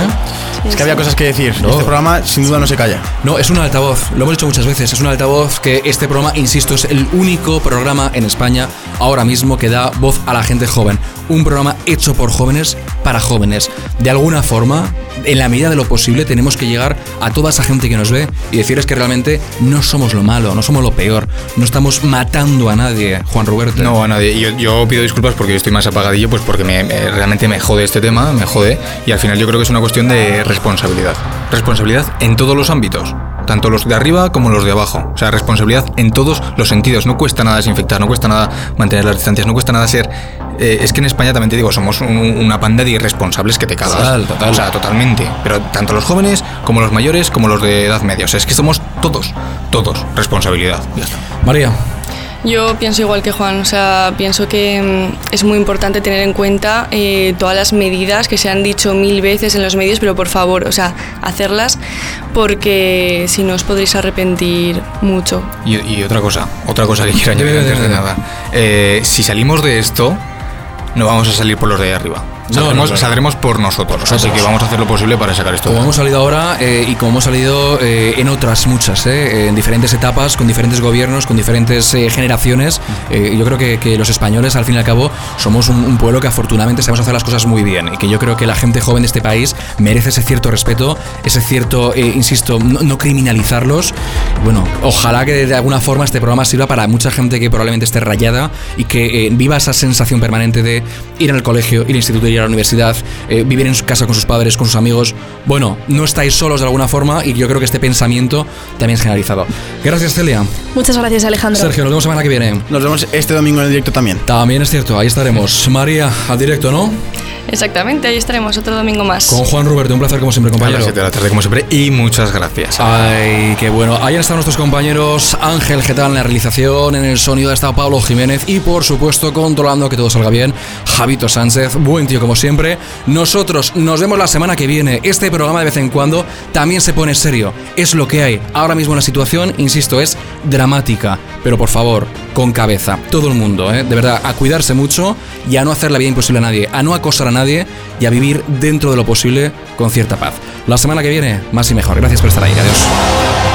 Es que había cosas que decir. No. Este programa sin duda no se calla. No, es un altavoz, lo hemos dicho muchas veces, es un altavoz que este programa, insisto, es el único programa en España ahora mismo que da voz a la gente joven. Un programa hecho por jóvenes para jóvenes. De alguna forma, en la medida de lo posible, tenemos que llegar a toda esa gente que nos ve y decirles que realmente no somos lo malo, no somos lo peor, no estamos matando a nadie, Juan Roberto. No, a nadie. Yo, pido disculpas porque yo estoy más apagadillo, pues porque me- realmente me jode este tema, me jode. Y al final yo creo que es una cuestión de responsabilidad. Responsabilidad en todos los ámbitos. Tanto los de arriba como los de abajo. O sea, responsabilidad en todos los sentidos. No cuesta nada desinfectar, no cuesta nada mantener las distancias, no cuesta nada ser. eh, es que en España también te digo, somos un- una panda de irresponsables que te cagas. Total, total. O sea, totalmente. Pero tanto los jóvenes como los mayores como los de edad media. O sea, es que somos todos, todos. Responsabilidad. Ya está. María. Yo pienso igual que Juan, o sea, pienso que mm, es muy importante tener en cuenta eh, todas las medidas que se han dicho mil veces en los medios, pero por favor, o sea, hacerlas porque si no os podréis arrepentir mucho. Y, y otra cosa, otra cosa que quiero añadir antes de nada. Eh, si salimos de esto, no vamos a salir por los de ahí arriba. No, Saldremos, no, no. saldremos por nosotros. Así que vamos a hacer lo posible para sacar esto. Como hemos salido ahora eh, y como hemos salido eh, en otras muchas, eh, en diferentes etapas, con diferentes gobiernos, con diferentes eh, generaciones, eh, yo creo que, que los españoles, al fin y al cabo, somos un, un pueblo que afortunadamente sabemos hacer las cosas muy bien y que yo creo que la gente joven de este país merece ese cierto respeto, ese cierto, eh, insisto, no, no criminalizarlos. Bueno, ojalá que de alguna forma este programa sirva para mucha gente que probablemente esté rayada y que viva esa sensación permanente de ir al colegio, ir al instituto, ir a la universidad, eh, vivir en su casa con sus padres, con sus amigos. Bueno, no estáis solos de alguna forma y yo creo que este pensamiento también es generalizado. Gracias, Celia. Muchas gracias, Alejandro. Sergio, nos vemos semana que viene. Nos vemos este domingo en el directo también. También es cierto, ahí estaremos. María, al directo, ¿no? Exactamente, ahí estaremos otro domingo más. Con Juan Ruberte, un placer como siempre, A compañero. las 7 de la tarde, como siempre, y muchas gracias. Ay, qué bueno. Ahí están nuestros compañeros Ángel Getán en la realización, en el sonido ha estado Pablo Jiménez y por supuesto controlando que todo salga bien, Javito Sánchez, buen tío como siempre. Nosotros nos vemos la semana que viene. Este programa de vez en cuando también se pone serio. Es lo que hay. Ahora mismo la situación, insisto, es dramática. Pero por favor, con cabeza. Todo el mundo, ¿eh? de verdad, a cuidarse mucho y a no hacer la vida imposible a nadie, a no acosar a nadie y a vivir dentro de lo posible con cierta paz. La semana que viene, más y mejor. Gracias por estar ahí. Adiós.